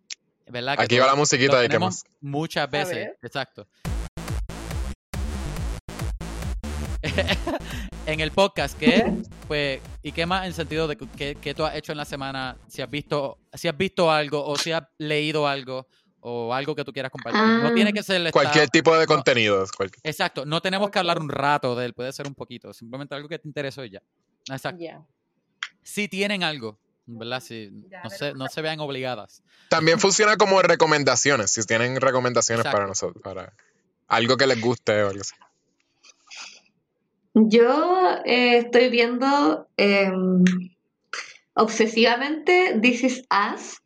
¿verdad? Que Aquí va la musiquita de tenemos más. muchas veces. Exacto. en el podcast, que es, pues, ¿y qué más en sentido de que- que, tú has hecho en la semana? Si has visto, si has visto algo o si has leído algo o algo que tú quieras compartir. No Ah. tiene que ser el Cualquier estado- tipo de no. contenido. cualquier- Exacto, no tenemos que hablar un rato de él, puede ser un poquito, simplemente algo que te interesó y ya. Exacto. Ya. Si tienen algo, ¿verdad? Si no, se, no se vean obligadas. También funciona como recomendaciones, si tienen recomendaciones para nosotros, para algo que les guste o algo así. Yo eh, estoy viendo em, obsesivamente This Is Us,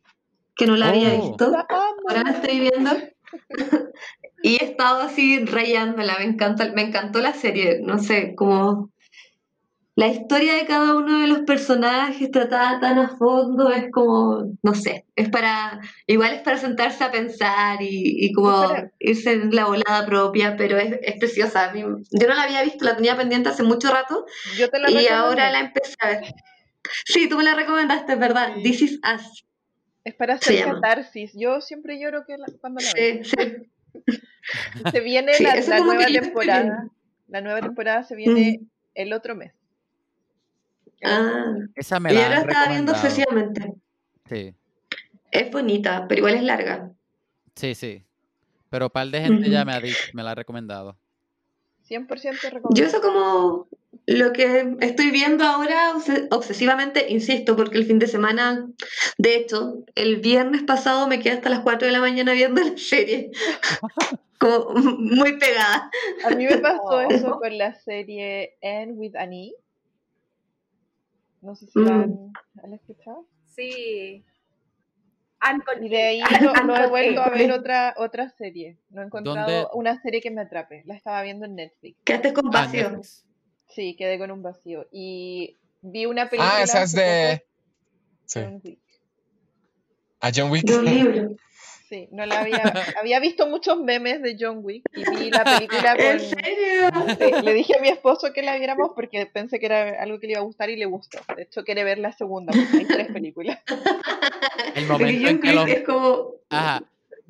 que no la había Oh. visto. Ahora la estoy viendo. y he estado así rayándola, me encanta, me encantó la serie, no sé, como la historia de cada uno de los personajes tratada tan a fondo es como, no sé, es para, igual es para sentarse a pensar y, y como irse en la volada propia, pero es, es preciosa. A mí- yo no la había visto, la tenía pendiente hace mucho rato Yo te la y ahora la empecé a ver. Sí, tú me la recomendaste, ¿verdad? Sí. This is Us. Es para hacer catarsis. Yo siempre lloro que la- cuando la veo. Sí, sí. Se viene la, la nueva temporada. La nueva temporada se viene el otro mes. Ah, Esa me y la yo estaba viendo obsesivamente. Sí, Es bonita, pero igual es larga. sí, sí. Pero un par de gente ya me, ha dicho, me la ha recomendado. 100% Yo recomendado. eso como lo que estoy viendo ahora obse- obsesivamente, insisto, porque el fin de semana, de hecho, el viernes pasado me quedé hasta las 4 de la mañana viendo la serie. Como muy pegada. A mí me pasó eso con la serie Anne with Annie. No sé si la Mm. han, ¿han escuchado. Sí. Y de ahí no, he vuelto a ver otra otra serie. No he encontrado ¿Dónde? una serie que me atrape. La estaba viendo en Netflix. Quedaste con Ah, vacío. Netflix. Sí, quedé con un vacío. Y vi una película. Ah, esa es de. Sí. John Wick. A John Wick. De un libro. Sí, no la había. había visto muchos memes de John Wick y vi la película ¿En con. serio? Sí, le dije a mi esposo que la viéramos porque pensé que era algo que le iba a gustar y le gustó. De hecho, quiere ver la segunda porque hay tres películas. El momento en que los, que es como... ajá,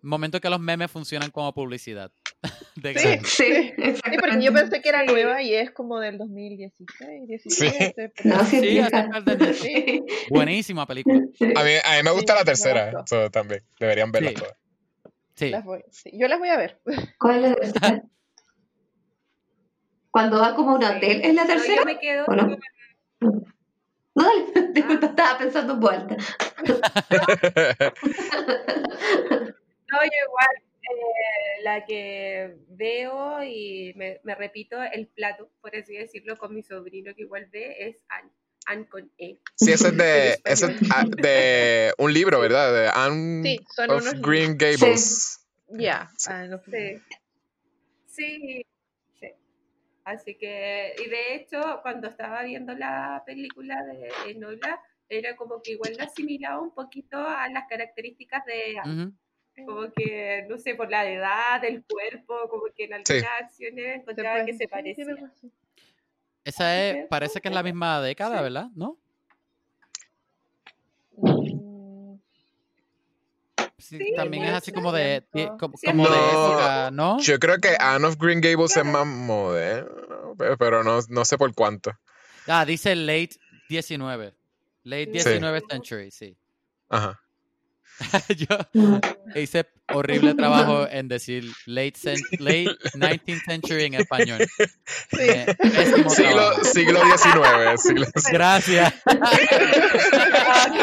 momento en que los memes funcionan como publicidad. De Sí. Sí, Sí, porque yo pensé que era Sí. nueva y es como del 2016, 17. pero- No, sí, Sí, de. Sí. Buenísima película. Sí. A mí, a mí me gusta Sí, la tercera, so, también. Deberían verla Sí. todas. Sí. Las voy- sí, Yo las voy a ver. ¿Cuál es la tercera? Cuando va como a un hotel, ¿es la No, tercera? yo me quedo. ¿O no? No, dale, disculpa, estaba pensando en voz alta. No, yo igual. eh, la que veo y me, me repito el plato, por así decirlo, con mi sobrino que igual ve, es Anne. Anne con E. Sí, ese es de, ese es de un libro, ¿verdad? De Anne Sí, son of unos Green Gables. Ya. ah, no sé. Sí. Sí, sí. Así que, y de hecho, cuando estaba viendo la película de Enola, era como que igual la asimilaba un poquito a las características de Anne. Como que, no sé, por la edad, el cuerpo, como que en algunas Sí. acciones encontraba que se parecía. Esa es, parece que es la misma década, ¿verdad? ¿No? Mm, Sí, Sí, también es así ser. como de, Siento. tie- como, Sí, como de No, época, ¿no? Yo creo que Anne of Green Gables es más moderno, pe- pero no, no sé por cuánto. Ah, dice late 19. Late Sí. 19 century, sí. Ajá. Yo hice horrible trabajo en decir late, late 19th century en español. Sí. Eh, Siglo, siglo XIX. Siglo, Gracias. Ok,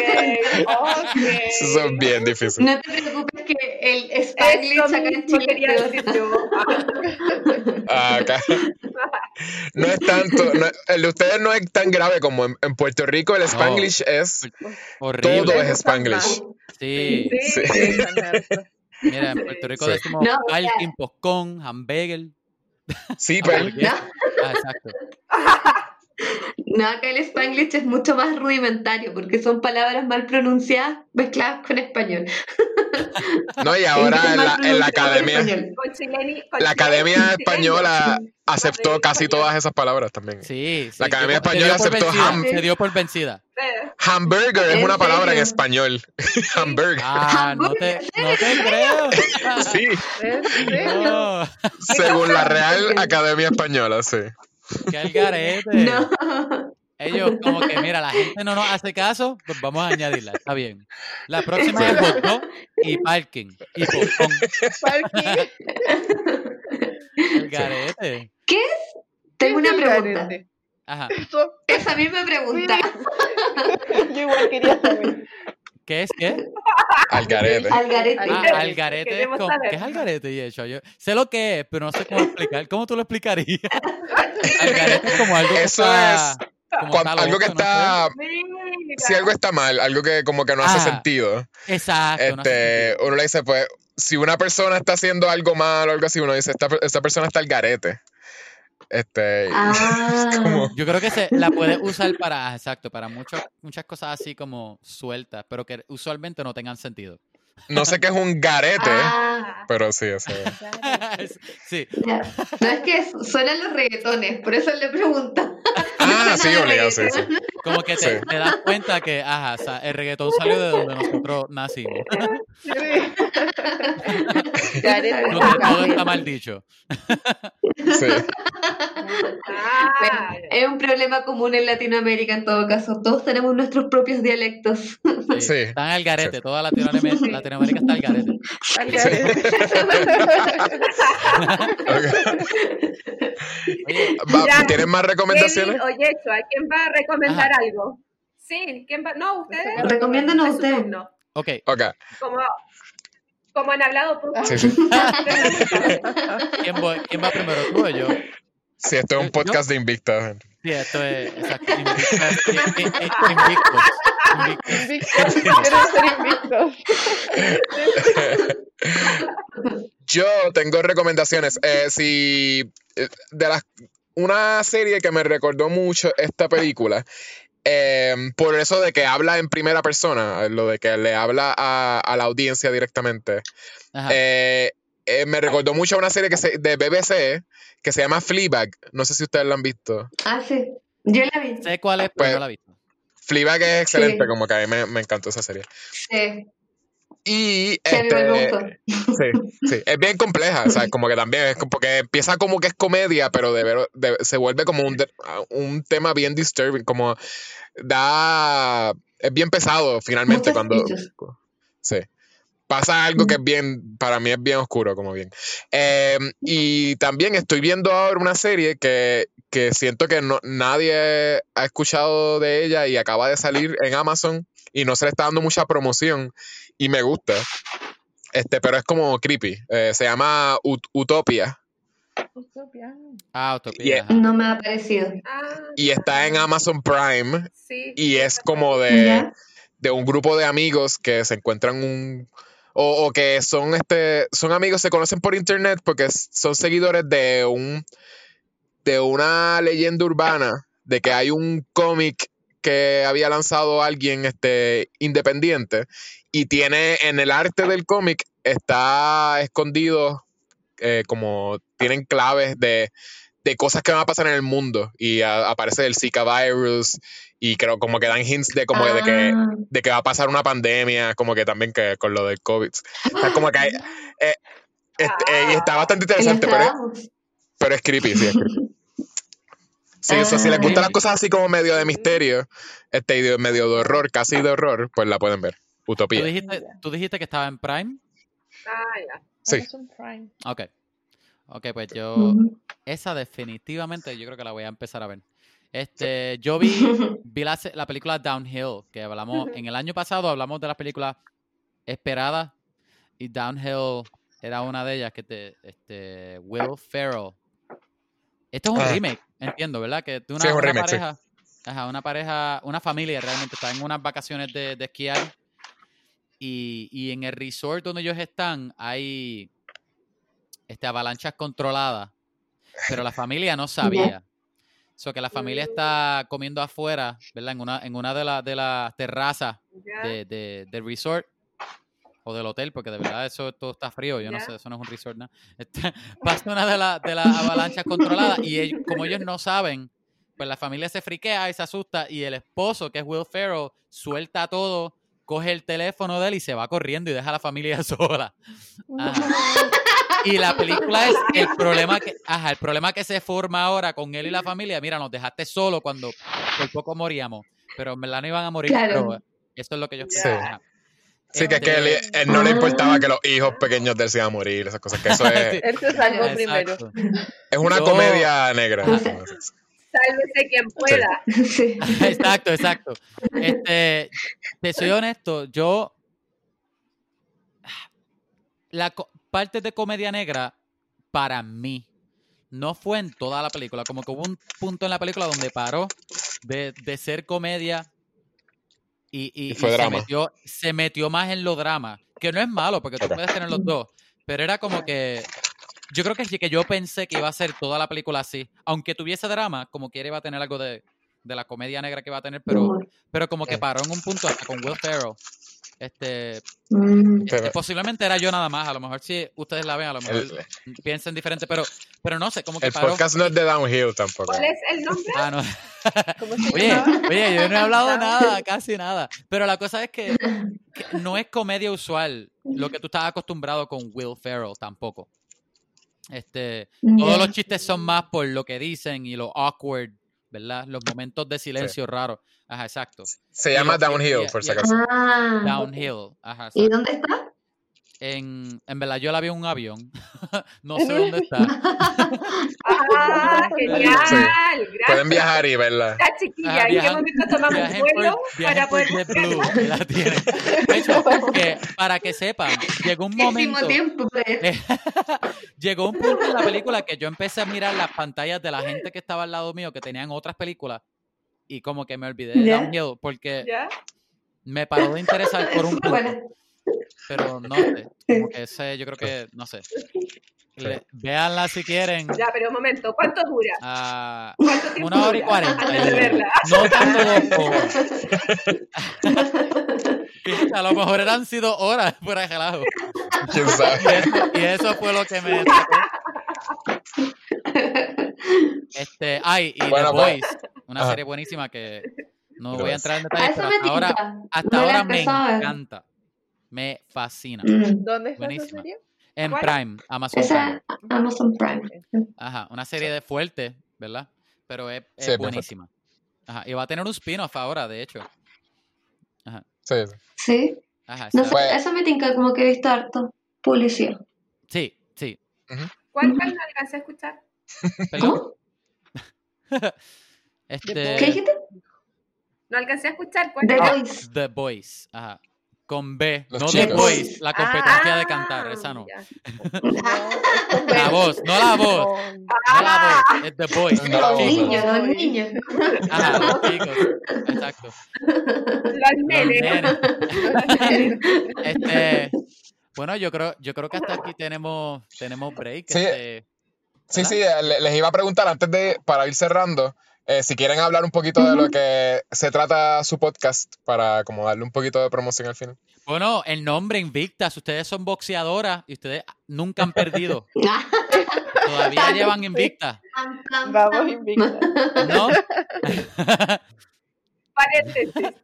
ok. eso es bien difícil. No te preocupes que el Spanglish acá en Chile quería es decir yo. Ah, Acá. No es tanto, no- el de ustedes no es tan grave como en, en Puerto Rico el Spanglish es, Horrible. todo es Spanglish. Sí. Sí. Sí. Mira, en Puerto Rico Sí. decimos No, parking, poscón, hamburger. Sí, pero Ah, exacto. no, acá el Spanglish es mucho más rudimentario porque son palabras mal pronunciadas mezcladas con español. no, y ahora en la, en academia, español. Con chileni- con la academia chileni. española aceptó casi todas esas palabras también. Sí, sí. La Academia Se dio- se Española aceptó vencida, ham- Se dio por vencida. Eh, Hamburger es ¿En una palabra en español. Hamburger. Ah, no te, no te creo. Sí, según la Real Academia Española, sí. Qué algarete. No, Ellos como que, mira, la gente no nos hace caso, pues vamos a añadirla, está bien. La próxima es dog y parking y popcorn. Parking. El garete. tengo ¿Qué una es el pregunta. garete? Ajá. Eso, Esa misma pregunta. yo igual quería saber. ¿Qué es qué? Algarete. Algarete. Ah, Algarete. es saber. ¿qué es algarete? Y hecho, yo sé lo que es, pero no sé cómo explicar. ¿Cómo tú lo explicarías? algarete es como algo que Eso está, es como Cuando- está algo que no está, si algo está mal, algo que como que no hace Ah, sentido. Exacto. no hace este, sentido. uno le dice, pues, si una persona está haciendo algo mal o algo así, uno dice, esta, esta persona está al garete. Este, Ah, como- Yo creo que se la puedes usar para, exacto, para muchas muchas cosas así como sueltas, pero que usualmente no tengan sentido. no sé qué es un garete, ah, pero sí, eso. sí. No es que suenan los reggaetones, por eso le pregunto. Ah, sí, obligado, sí, sí. como que te, Sí. te das cuenta que, ajá, o sea, el reggaetón salió de donde nosotros nacimos, Sí. Donde todo está mal dicho. Sí. Ah, Bueno, es un problema común en Latinoamérica en todo caso. Todos tenemos nuestros propios dialectos. Sí, Sí. Están al garete, toda Latinoamérica, Latinoamérica está al garete. Al garete. Oye, Va-. ¿Tienes más recomendaciones? Kevin o Yeshua, ¿quién va a recomendar algo? Sí, ¿quién va? No, ustedes. Recomiéndanos ustedes. ok, Ok, Como, como han hablado poco. sí, sí. ¿quién, voy- quién va primero, tú o yo? Sí, esto es un ¿Yo? podcast de Invicta. Sí, esto es, exacto, invictas, i- i- i- invictos, invictos. Invictos. Quiero ser invictos. Yo tengo recomendaciones. Eh, si eh, de las una serie que me recordó mucho esta película, eh, por eso de que habla en primera persona, lo de que le habla a, a la audiencia directamente. Ajá. Eh, eh, me recordó mucho a una serie que se, de BBC que se llama Fleabag. No sé si ustedes la han visto. Ah, sí. Yo la vi. sé cuál es, pero pues, no la he visto. Fleabag es excelente, Sí. como que a mí me, me encantó esa serie. Sí, Y este. Sí, sí, es bien compleja, o sea, como que también es porque empieza como que es comedia, pero de ver- de- se vuelve como un, un tema bien disturbing, como da, es bien pesado finalmente cuando, sí, pasa algo que es bien, para mí es bien oscuro, como bien. Eh, y también estoy viendo ahora una serie que, que siento que no, nadie ha escuchado de ella y acaba de salir en Amazon y no se le está dando mucha promoción y me gusta. este, pero es como creepy. Eh, se llama Ut- Utopia Utopia. Ah. Yeah. ajá. No me ha parecido. Ah, y está en Amazon Prime sí. y es como de, de un grupo de amigos que se encuentran un o, o que son este son amigos se conocen por internet porque son seguidores de un de una leyenda urbana de que hay un cómic que había lanzado alguien este independiente y tiene en el arte del cómic está escondido eh, como tienen claves de, de cosas que van a pasar en el mundo y a- aparece el Zika virus y creo como que dan hints de como de que Ah, de que va a pasar una pandemia, como que también que con lo del COVID. O sea, como que hay- eh, este, eh, y está bastante interesante, pero es, pero es creepy, sí. es creepy. Sí, o sea, si les gustan las cosas así como medio de misterio, este medio de horror, casi de horror, pues la pueden ver. ¿Tú Utopía. dijiste, tú dijiste que estaba en Prime. Ah, ya. Sí. Prime. Ok. Ok, pues yo. Esa definitivamente yo creo que la voy a empezar a ver. Este, yo vi, vi la película Downhill, que hablamos, en el año pasado hablamos de las películas esperadas y Downhill era una de ellas que te, este, Will Ferrell. Esto es un Ah. remake, entiendo, ¿verdad? Que de una, Sí, es un una remake, sí. pareja, ajá, una pareja, una familia realmente está en unas vacaciones de, de esquiar y, y en el resort donde ellos están hay este, avalanchas controladas, pero la familia no sabía. So que la familia está comiendo afuera, ¿verdad? En una, en una de, las de las terrazas de, de- del resort o del hotel, porque de verdad eso todo está frío, yo no sé, eso no es un resort, ¿no? Este, pasa una de, la- de las avalanchas controladas y ellos- como ellos no saben, pues la familia se friquea y se asusta y el esposo, que es Will Ferrell, suelta todo, coge el teléfono de él y se va corriendo y deja a la familia sola. Ajá. Y la película es el problema que, ajá, el problema que se forma ahora con él y la familia. Mira, nos dejaste solo cuando por poco moríamos, pero en verdad no iban a morir. Claro. Pero esto es lo que ellos Sí. Sí, que es que él, él no le Ah. importaba que los hijos pequeños de él se iban a morir, esas cosas. Que eso es, Sí. Él se salvó Exacto. primero. Es una Yo- comedia negra. Ajá. Sálvese quien pueda. Sí. Exacto, exacto. Este, te soy honesto, yo la parte de comedia negra para mí no fue en toda la película, como que hubo un punto en la película donde paró de, de ser comedia y, y- Y fue y se, metió, se metió más en lo drama, que no es malo porque tú Ok. puedes tener los dos, pero era como que yo creo que sí que yo pensé que iba a ser toda la película así, aunque tuviese drama, como quiera iba a tener algo de, de la comedia negra que iba a tener, pero pero como que Sí. paró en un punto hasta con Will Ferrell. Este, Mm. este, Pero- posiblemente era yo nada más, a lo mejor si ustedes la ven, a lo mejor El, piensen diferente, pero, pero no sé, como que el paró. podcast no es de Downhill tampoco. ¿Cuál es el nombre? Ah, no. ¿Cómo Oye, oye, yo no he hablado nada, casi nada. Pero la cosa es que, que no es comedia usual lo que tú estás acostumbrado con Will Ferrell tampoco. Este, todos los chistes son más por lo que dicen y lo awkward, ¿verdad? Los momentos de silencio raros. Ajá, exacto. Se y llama y- Downhill, y- por y- si acaso. Ah. Downhill. Ajá, ¿Y dónde está? En, en verdad, yo la vi en un avión. no sé dónde está. Ah, genial. Gracias. Pueden viajar y verla. Ya, chiquilla, Ajá, ¿en qué momento tomamos Viajen vuelo para poder JetBlue y la. De hecho, que para que sepan, llegó un momento, tiempo eh, llegó un punto en la película que yo empecé a mirar las pantallas de la gente que estaba al lado mío que tenían otras películas y como que me olvidé de ¿Ya? Downhill porque me paró de interesar por un punto, Bueno, pero no sé, como que ese, yo creo que, no sé. Le- véanla si quieren. Ya, pero un momento, ¿cuánto dura? a ¿Cuánto tiempo una hora y cuarenta. No tanto dos A lo mejor eran sido horas fuera de relajo. ¿Quién Y sabe? eso, y eso fue lo que me. Este, ay, y Bueno, The pues, una ajá. serie buenísima que no voy a entrar en detalles, pero hasta ahora, hasta No ahora me encanta. Me fascina. Mm. ¿Dónde está esa Buenísima. serie? En ¿Cuál? Prime, Amazon Esa Prime. es Amazon Prime. Ajá, una serie de fuerte, ¿verdad? Pero es, Sí, buenísima. Ajá, y va a tener un spin-off ahora, de hecho. Ajá, Sí, sí. Sí. ajá, No está- sé, Pues- eso me tinca como que he visto harto. Publicidad. Sí, sí. ¿Cuál, cuál no alcancé a escuchar? ¿Cómo? Este, ¿Qué dijiste? No alcancé a escuchar. ¿Cuál The era? Voice. The Boys. Ajá. Con B. Los no The. Voice, la competencia de Ah, cantar. Esa no. La voz, no la voz. No la voz, es The Voice. No los voz. chicos. Niño, no niño. Ajá, los chicos. Exacto. Los Los nenes. Este, bueno, yo creo, yo creo que hasta aquí tenemos, tenemos break. Sí. este, Sí, sí, le- les iba a preguntar antes de, para ir cerrando, eh, si quieren hablar un poquito de lo que se trata su podcast, para como darle un poquito de promoción al final. Bueno, el nombre Invictas, ustedes son boxeadoras y ustedes nunca han perdido. Todavía llevan Invictas, Vamos invicta. ¿no? Paréntesis.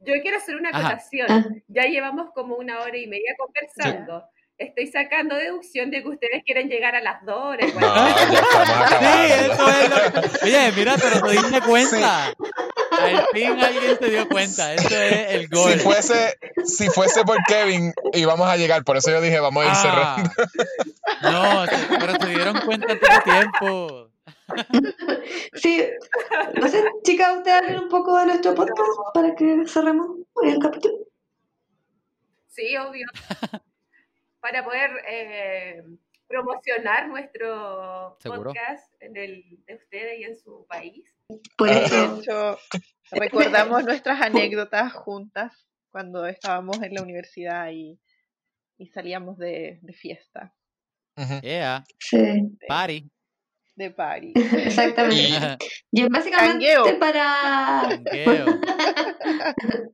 Yo quiero hacer una acotación. Ya llevamos como una hora y media conversando. Estoy sacando deducción de que ustedes quieren llegar a las dos horas. No, ya estamos Sí, acabando. eso es lo que... Oye, mira, pero te diste cuenta. Al fin alguien se dio cuenta. Eso es el gol. Si fuese, si fuese por Kevin, íbamos a llegar, por eso yo dije, vamos a ir Ah. cerrando. No, pero se dieron cuenta antes de tiempo. Sí, no sé, chicas, ustedes hablen un poco de nuestro podcast para que cerremos el capítulo. Sí, obvio. Para poder eh, promocionar nuestro Seguro. podcast en el de ustedes y en su país. Por Ah. eso, De hecho, recordamos nuestras anécdotas juntas cuando estábamos en la universidad y, y salíamos de, de fiesta. Yeah, sí, party. de party. exactamente. Y básicamente para.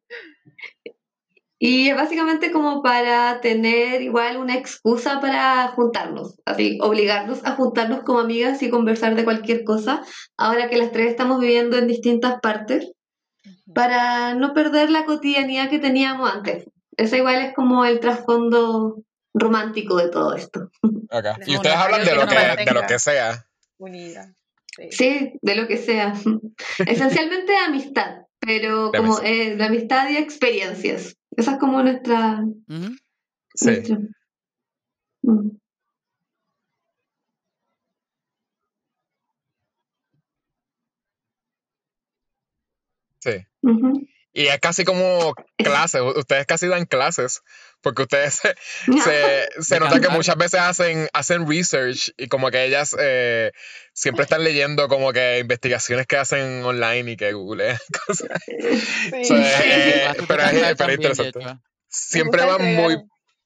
Y es básicamente como para tener igual una excusa para juntarnos, así, obligarnos a juntarnos como amigas y conversar de cualquier cosa, ahora que las tres estamos viviendo en distintas partes, para no perder la cotidianidad que teníamos antes. Eso igual es como el trasfondo romántico de todo esto. Ok. Y ustedes hablan de lo que, de lo que sea. Unida. Sí. Sí, de lo que sea. Esencialmente amistad, pero como eh, de amistad y experiencias. Esa es como nuestra... Ujú. Sí. nuestra- Mm. Sí. Y es casi como clases, ustedes casi dan clases, porque ustedes se, se, nota que muchas veces hacen, hacen research y como que ellas eh, siempre están leyendo como que investigaciones que hacen online y que googlean cosas. Sí. So, eh, Las pero, es, pero interesante. Siempre van muy,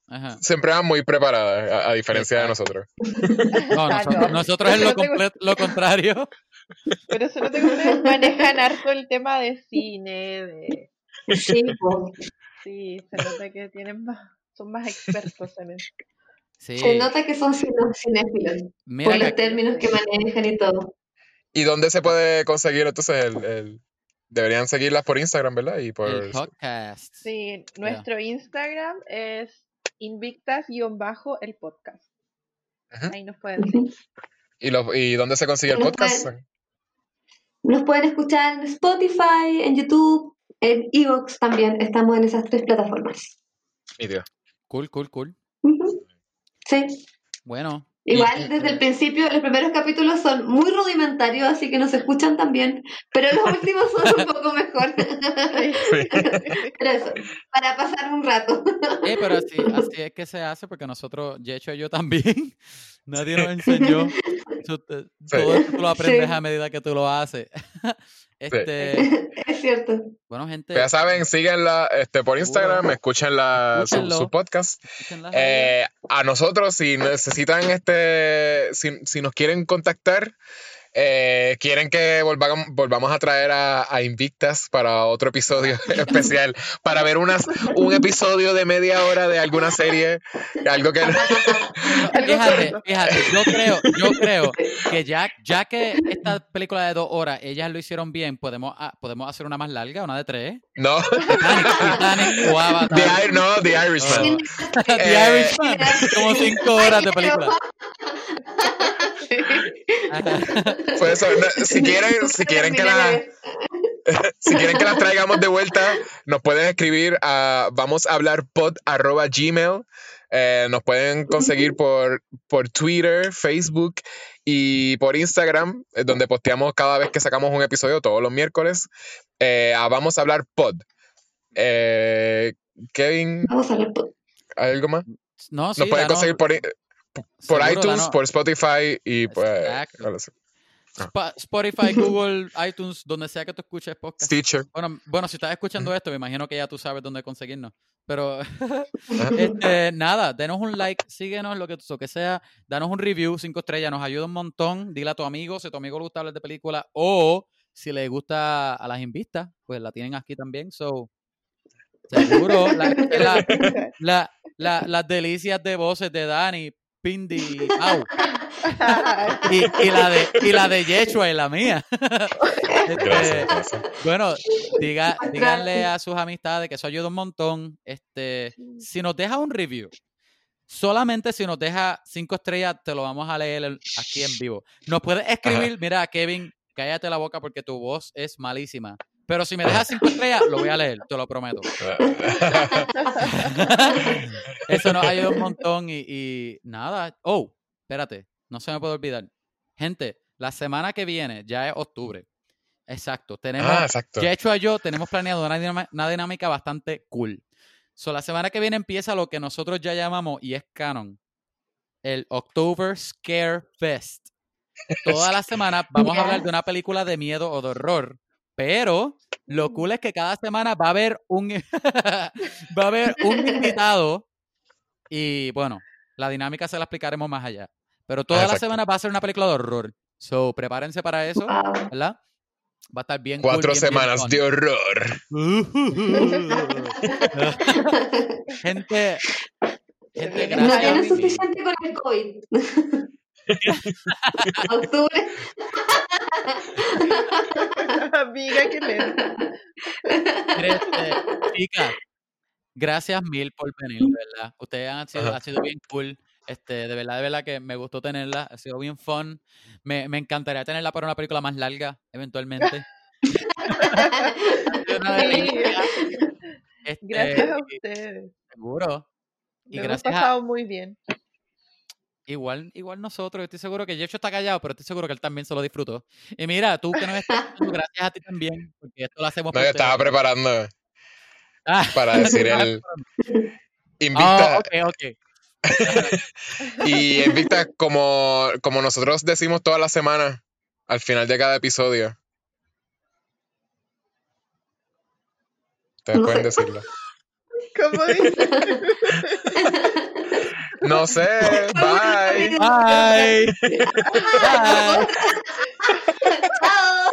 Ajá. siempre van muy preparadas, a, a diferencia de nosotros. No, nosotros, no. nosotros es lo, Eso no te comple- lo contrario. Pero se nota que manejan harto el tema de cine, de... Sí, po. Sí, se nota que tienen más, son más expertos en eso. Sí. Se nota que son cinéfilos Mira por los términos que manejan y todo. ¿Y dónde se puede conseguir entonces el, el- Deberían seguirlas por Instagram, ¿verdad? Y por... el podcast. Sí, nuestro Instagram es invictas-el podcast. Ahí nos pueden seguir. ¿Y, los- ¿Y dónde se consigue el Nos podcast? pueden- Nos pueden escuchar en Spotify, en YouTube, en Evox también. Estamos en esas tres plataformas. Cool, cool, cool. Ujú. Sí. Bueno. Igual y- desde el principio, los primeros capítulos son muy rudimentarios, así que no se escuchan tan bien, pero los últimos son un poco mejor. pero eso, para pasar un rato. Eh, pero así, así es que se hace porque nosotros, Yecho y yo también, nadie nos enseñó. Te- Todo esto tú lo aprendes Sí. a medida que tú lo haces. Este, es cierto. bueno, gente, Ya saben, síguenla este, por Instagram, Seguro. escuchen la, su, su podcast. Eh, a nosotros, si necesitan este, si, si nos quieren contactar, eh, quieren que volvamos, volvamos a traer a, a Invictas para otro episodio especial, para ver unas, un episodio de media hora de alguna serie, algo que... Fíjate, fíjate, yo creo, yo creo que ya, ya que esta película de dos horas, ellas lo hicieron bien, podemos, podemos hacer una más larga, una de tres. No, Titanic, Titanic o Avatar. The, no, The Irishman. The Eh, Irishman, como cinco horas de película. Eso, no, si quieren, si quieren que la... si quieren que las traigamos de vuelta, nos pueden escribir a vamos a hablar pod arroba gmail. Eh, nos pueden conseguir por, por Twitter, Facebook y por Instagram, eh, donde posteamos cada vez que sacamos un episodio, todos los miércoles, eh, a vamos a hablar pod. Eh, Kevin, Vamos a ver. po- ¿algo más? No, sí, Nos pueden conseguir por, por iTunes, por Spotify y pues Spotify, Google, iTunes, donde sea que tú escuches podcast. Stitcher. Bueno, bueno, si estás escuchando esto, me imagino que ya tú sabes dónde conseguirnos. Pero este, nada, denos un like, síguenos, lo que, lo que sea, danos un review, cinco estrellas, nos ayuda un montón. Dile a tu amigo, si a tu amigo le gusta hablar de película, o si le gusta a las invistas, pues la tienen aquí también. So, seguro, la- la- la- la- las delicias de voces de Dani, Pindi, Au, y, y la de, y la de Yeshua y la mía. Este, Gracias, gracias. bueno, diga, díganle a sus amistades que eso ayuda un montón. Este, si nos deja un review, solamente si nos deja cinco estrellas, te lo vamos a leer aquí en vivo. Nos puedes escribir, mira, Kevin, cállate la boca porque tu voz es malísima. Pero si me dejas cinco estrellas, lo voy a leer, te lo prometo. Eso nos ayuda un montón y, y nada. Oh, espérate, no se me puede olvidar. Gente, la semana que viene ya es octubre. Exacto. Tenemos, ah, exacto. ya hecho a yo, tenemos planeado una, dinama- una dinámica bastante cool. So, la semana que viene empieza lo que nosotros ya llamamos, y es canon, el October Scare Fest. Toda la semana vamos a hablar de una película de miedo o de horror, pero lo cool es que cada semana va a haber un, va a haber un invitado y bueno, la dinámica se la explicaremos más allá. Pero toda la exacto. semana va a ser una película de horror. So, prepárense para eso, Wow. ¿verdad? Va a estar bien cool, Cuatro bien, bien semanas fun. de horror. gente, gente, No No gracias. tienen suficiente con el COVID. Octubre. Amiga, qué. Este, chicas, gracias mil por venir, ¿verdad? Ustedes han sido, ha sido bien cool. Este, de verdad, de verdad que me gustó tenerla. Ha sido bien fun. Me, me encantaría tenerla para una película más larga, eventualmente. Este, Gracias a y- ustedes. Seguro. Y Lo hemos gracias a, pasado muy bien. Igual, igual nosotros, estoy seguro que Jecho está callado, pero estoy seguro que él también se lo disfrutó. Y mira, tú que nos estás gracias a ti también, porque esto lo hacemos No, yo estaba preparando Ah, para decir ah, el ah, Invicta. ok, ok. Y Invicta, como, como nosotros decimos todas las semanas, al final de cada episodio. Ustedes No pueden sé. decirlo. ¿Cómo dice? No sé, bye. Bye. Bye. Chao.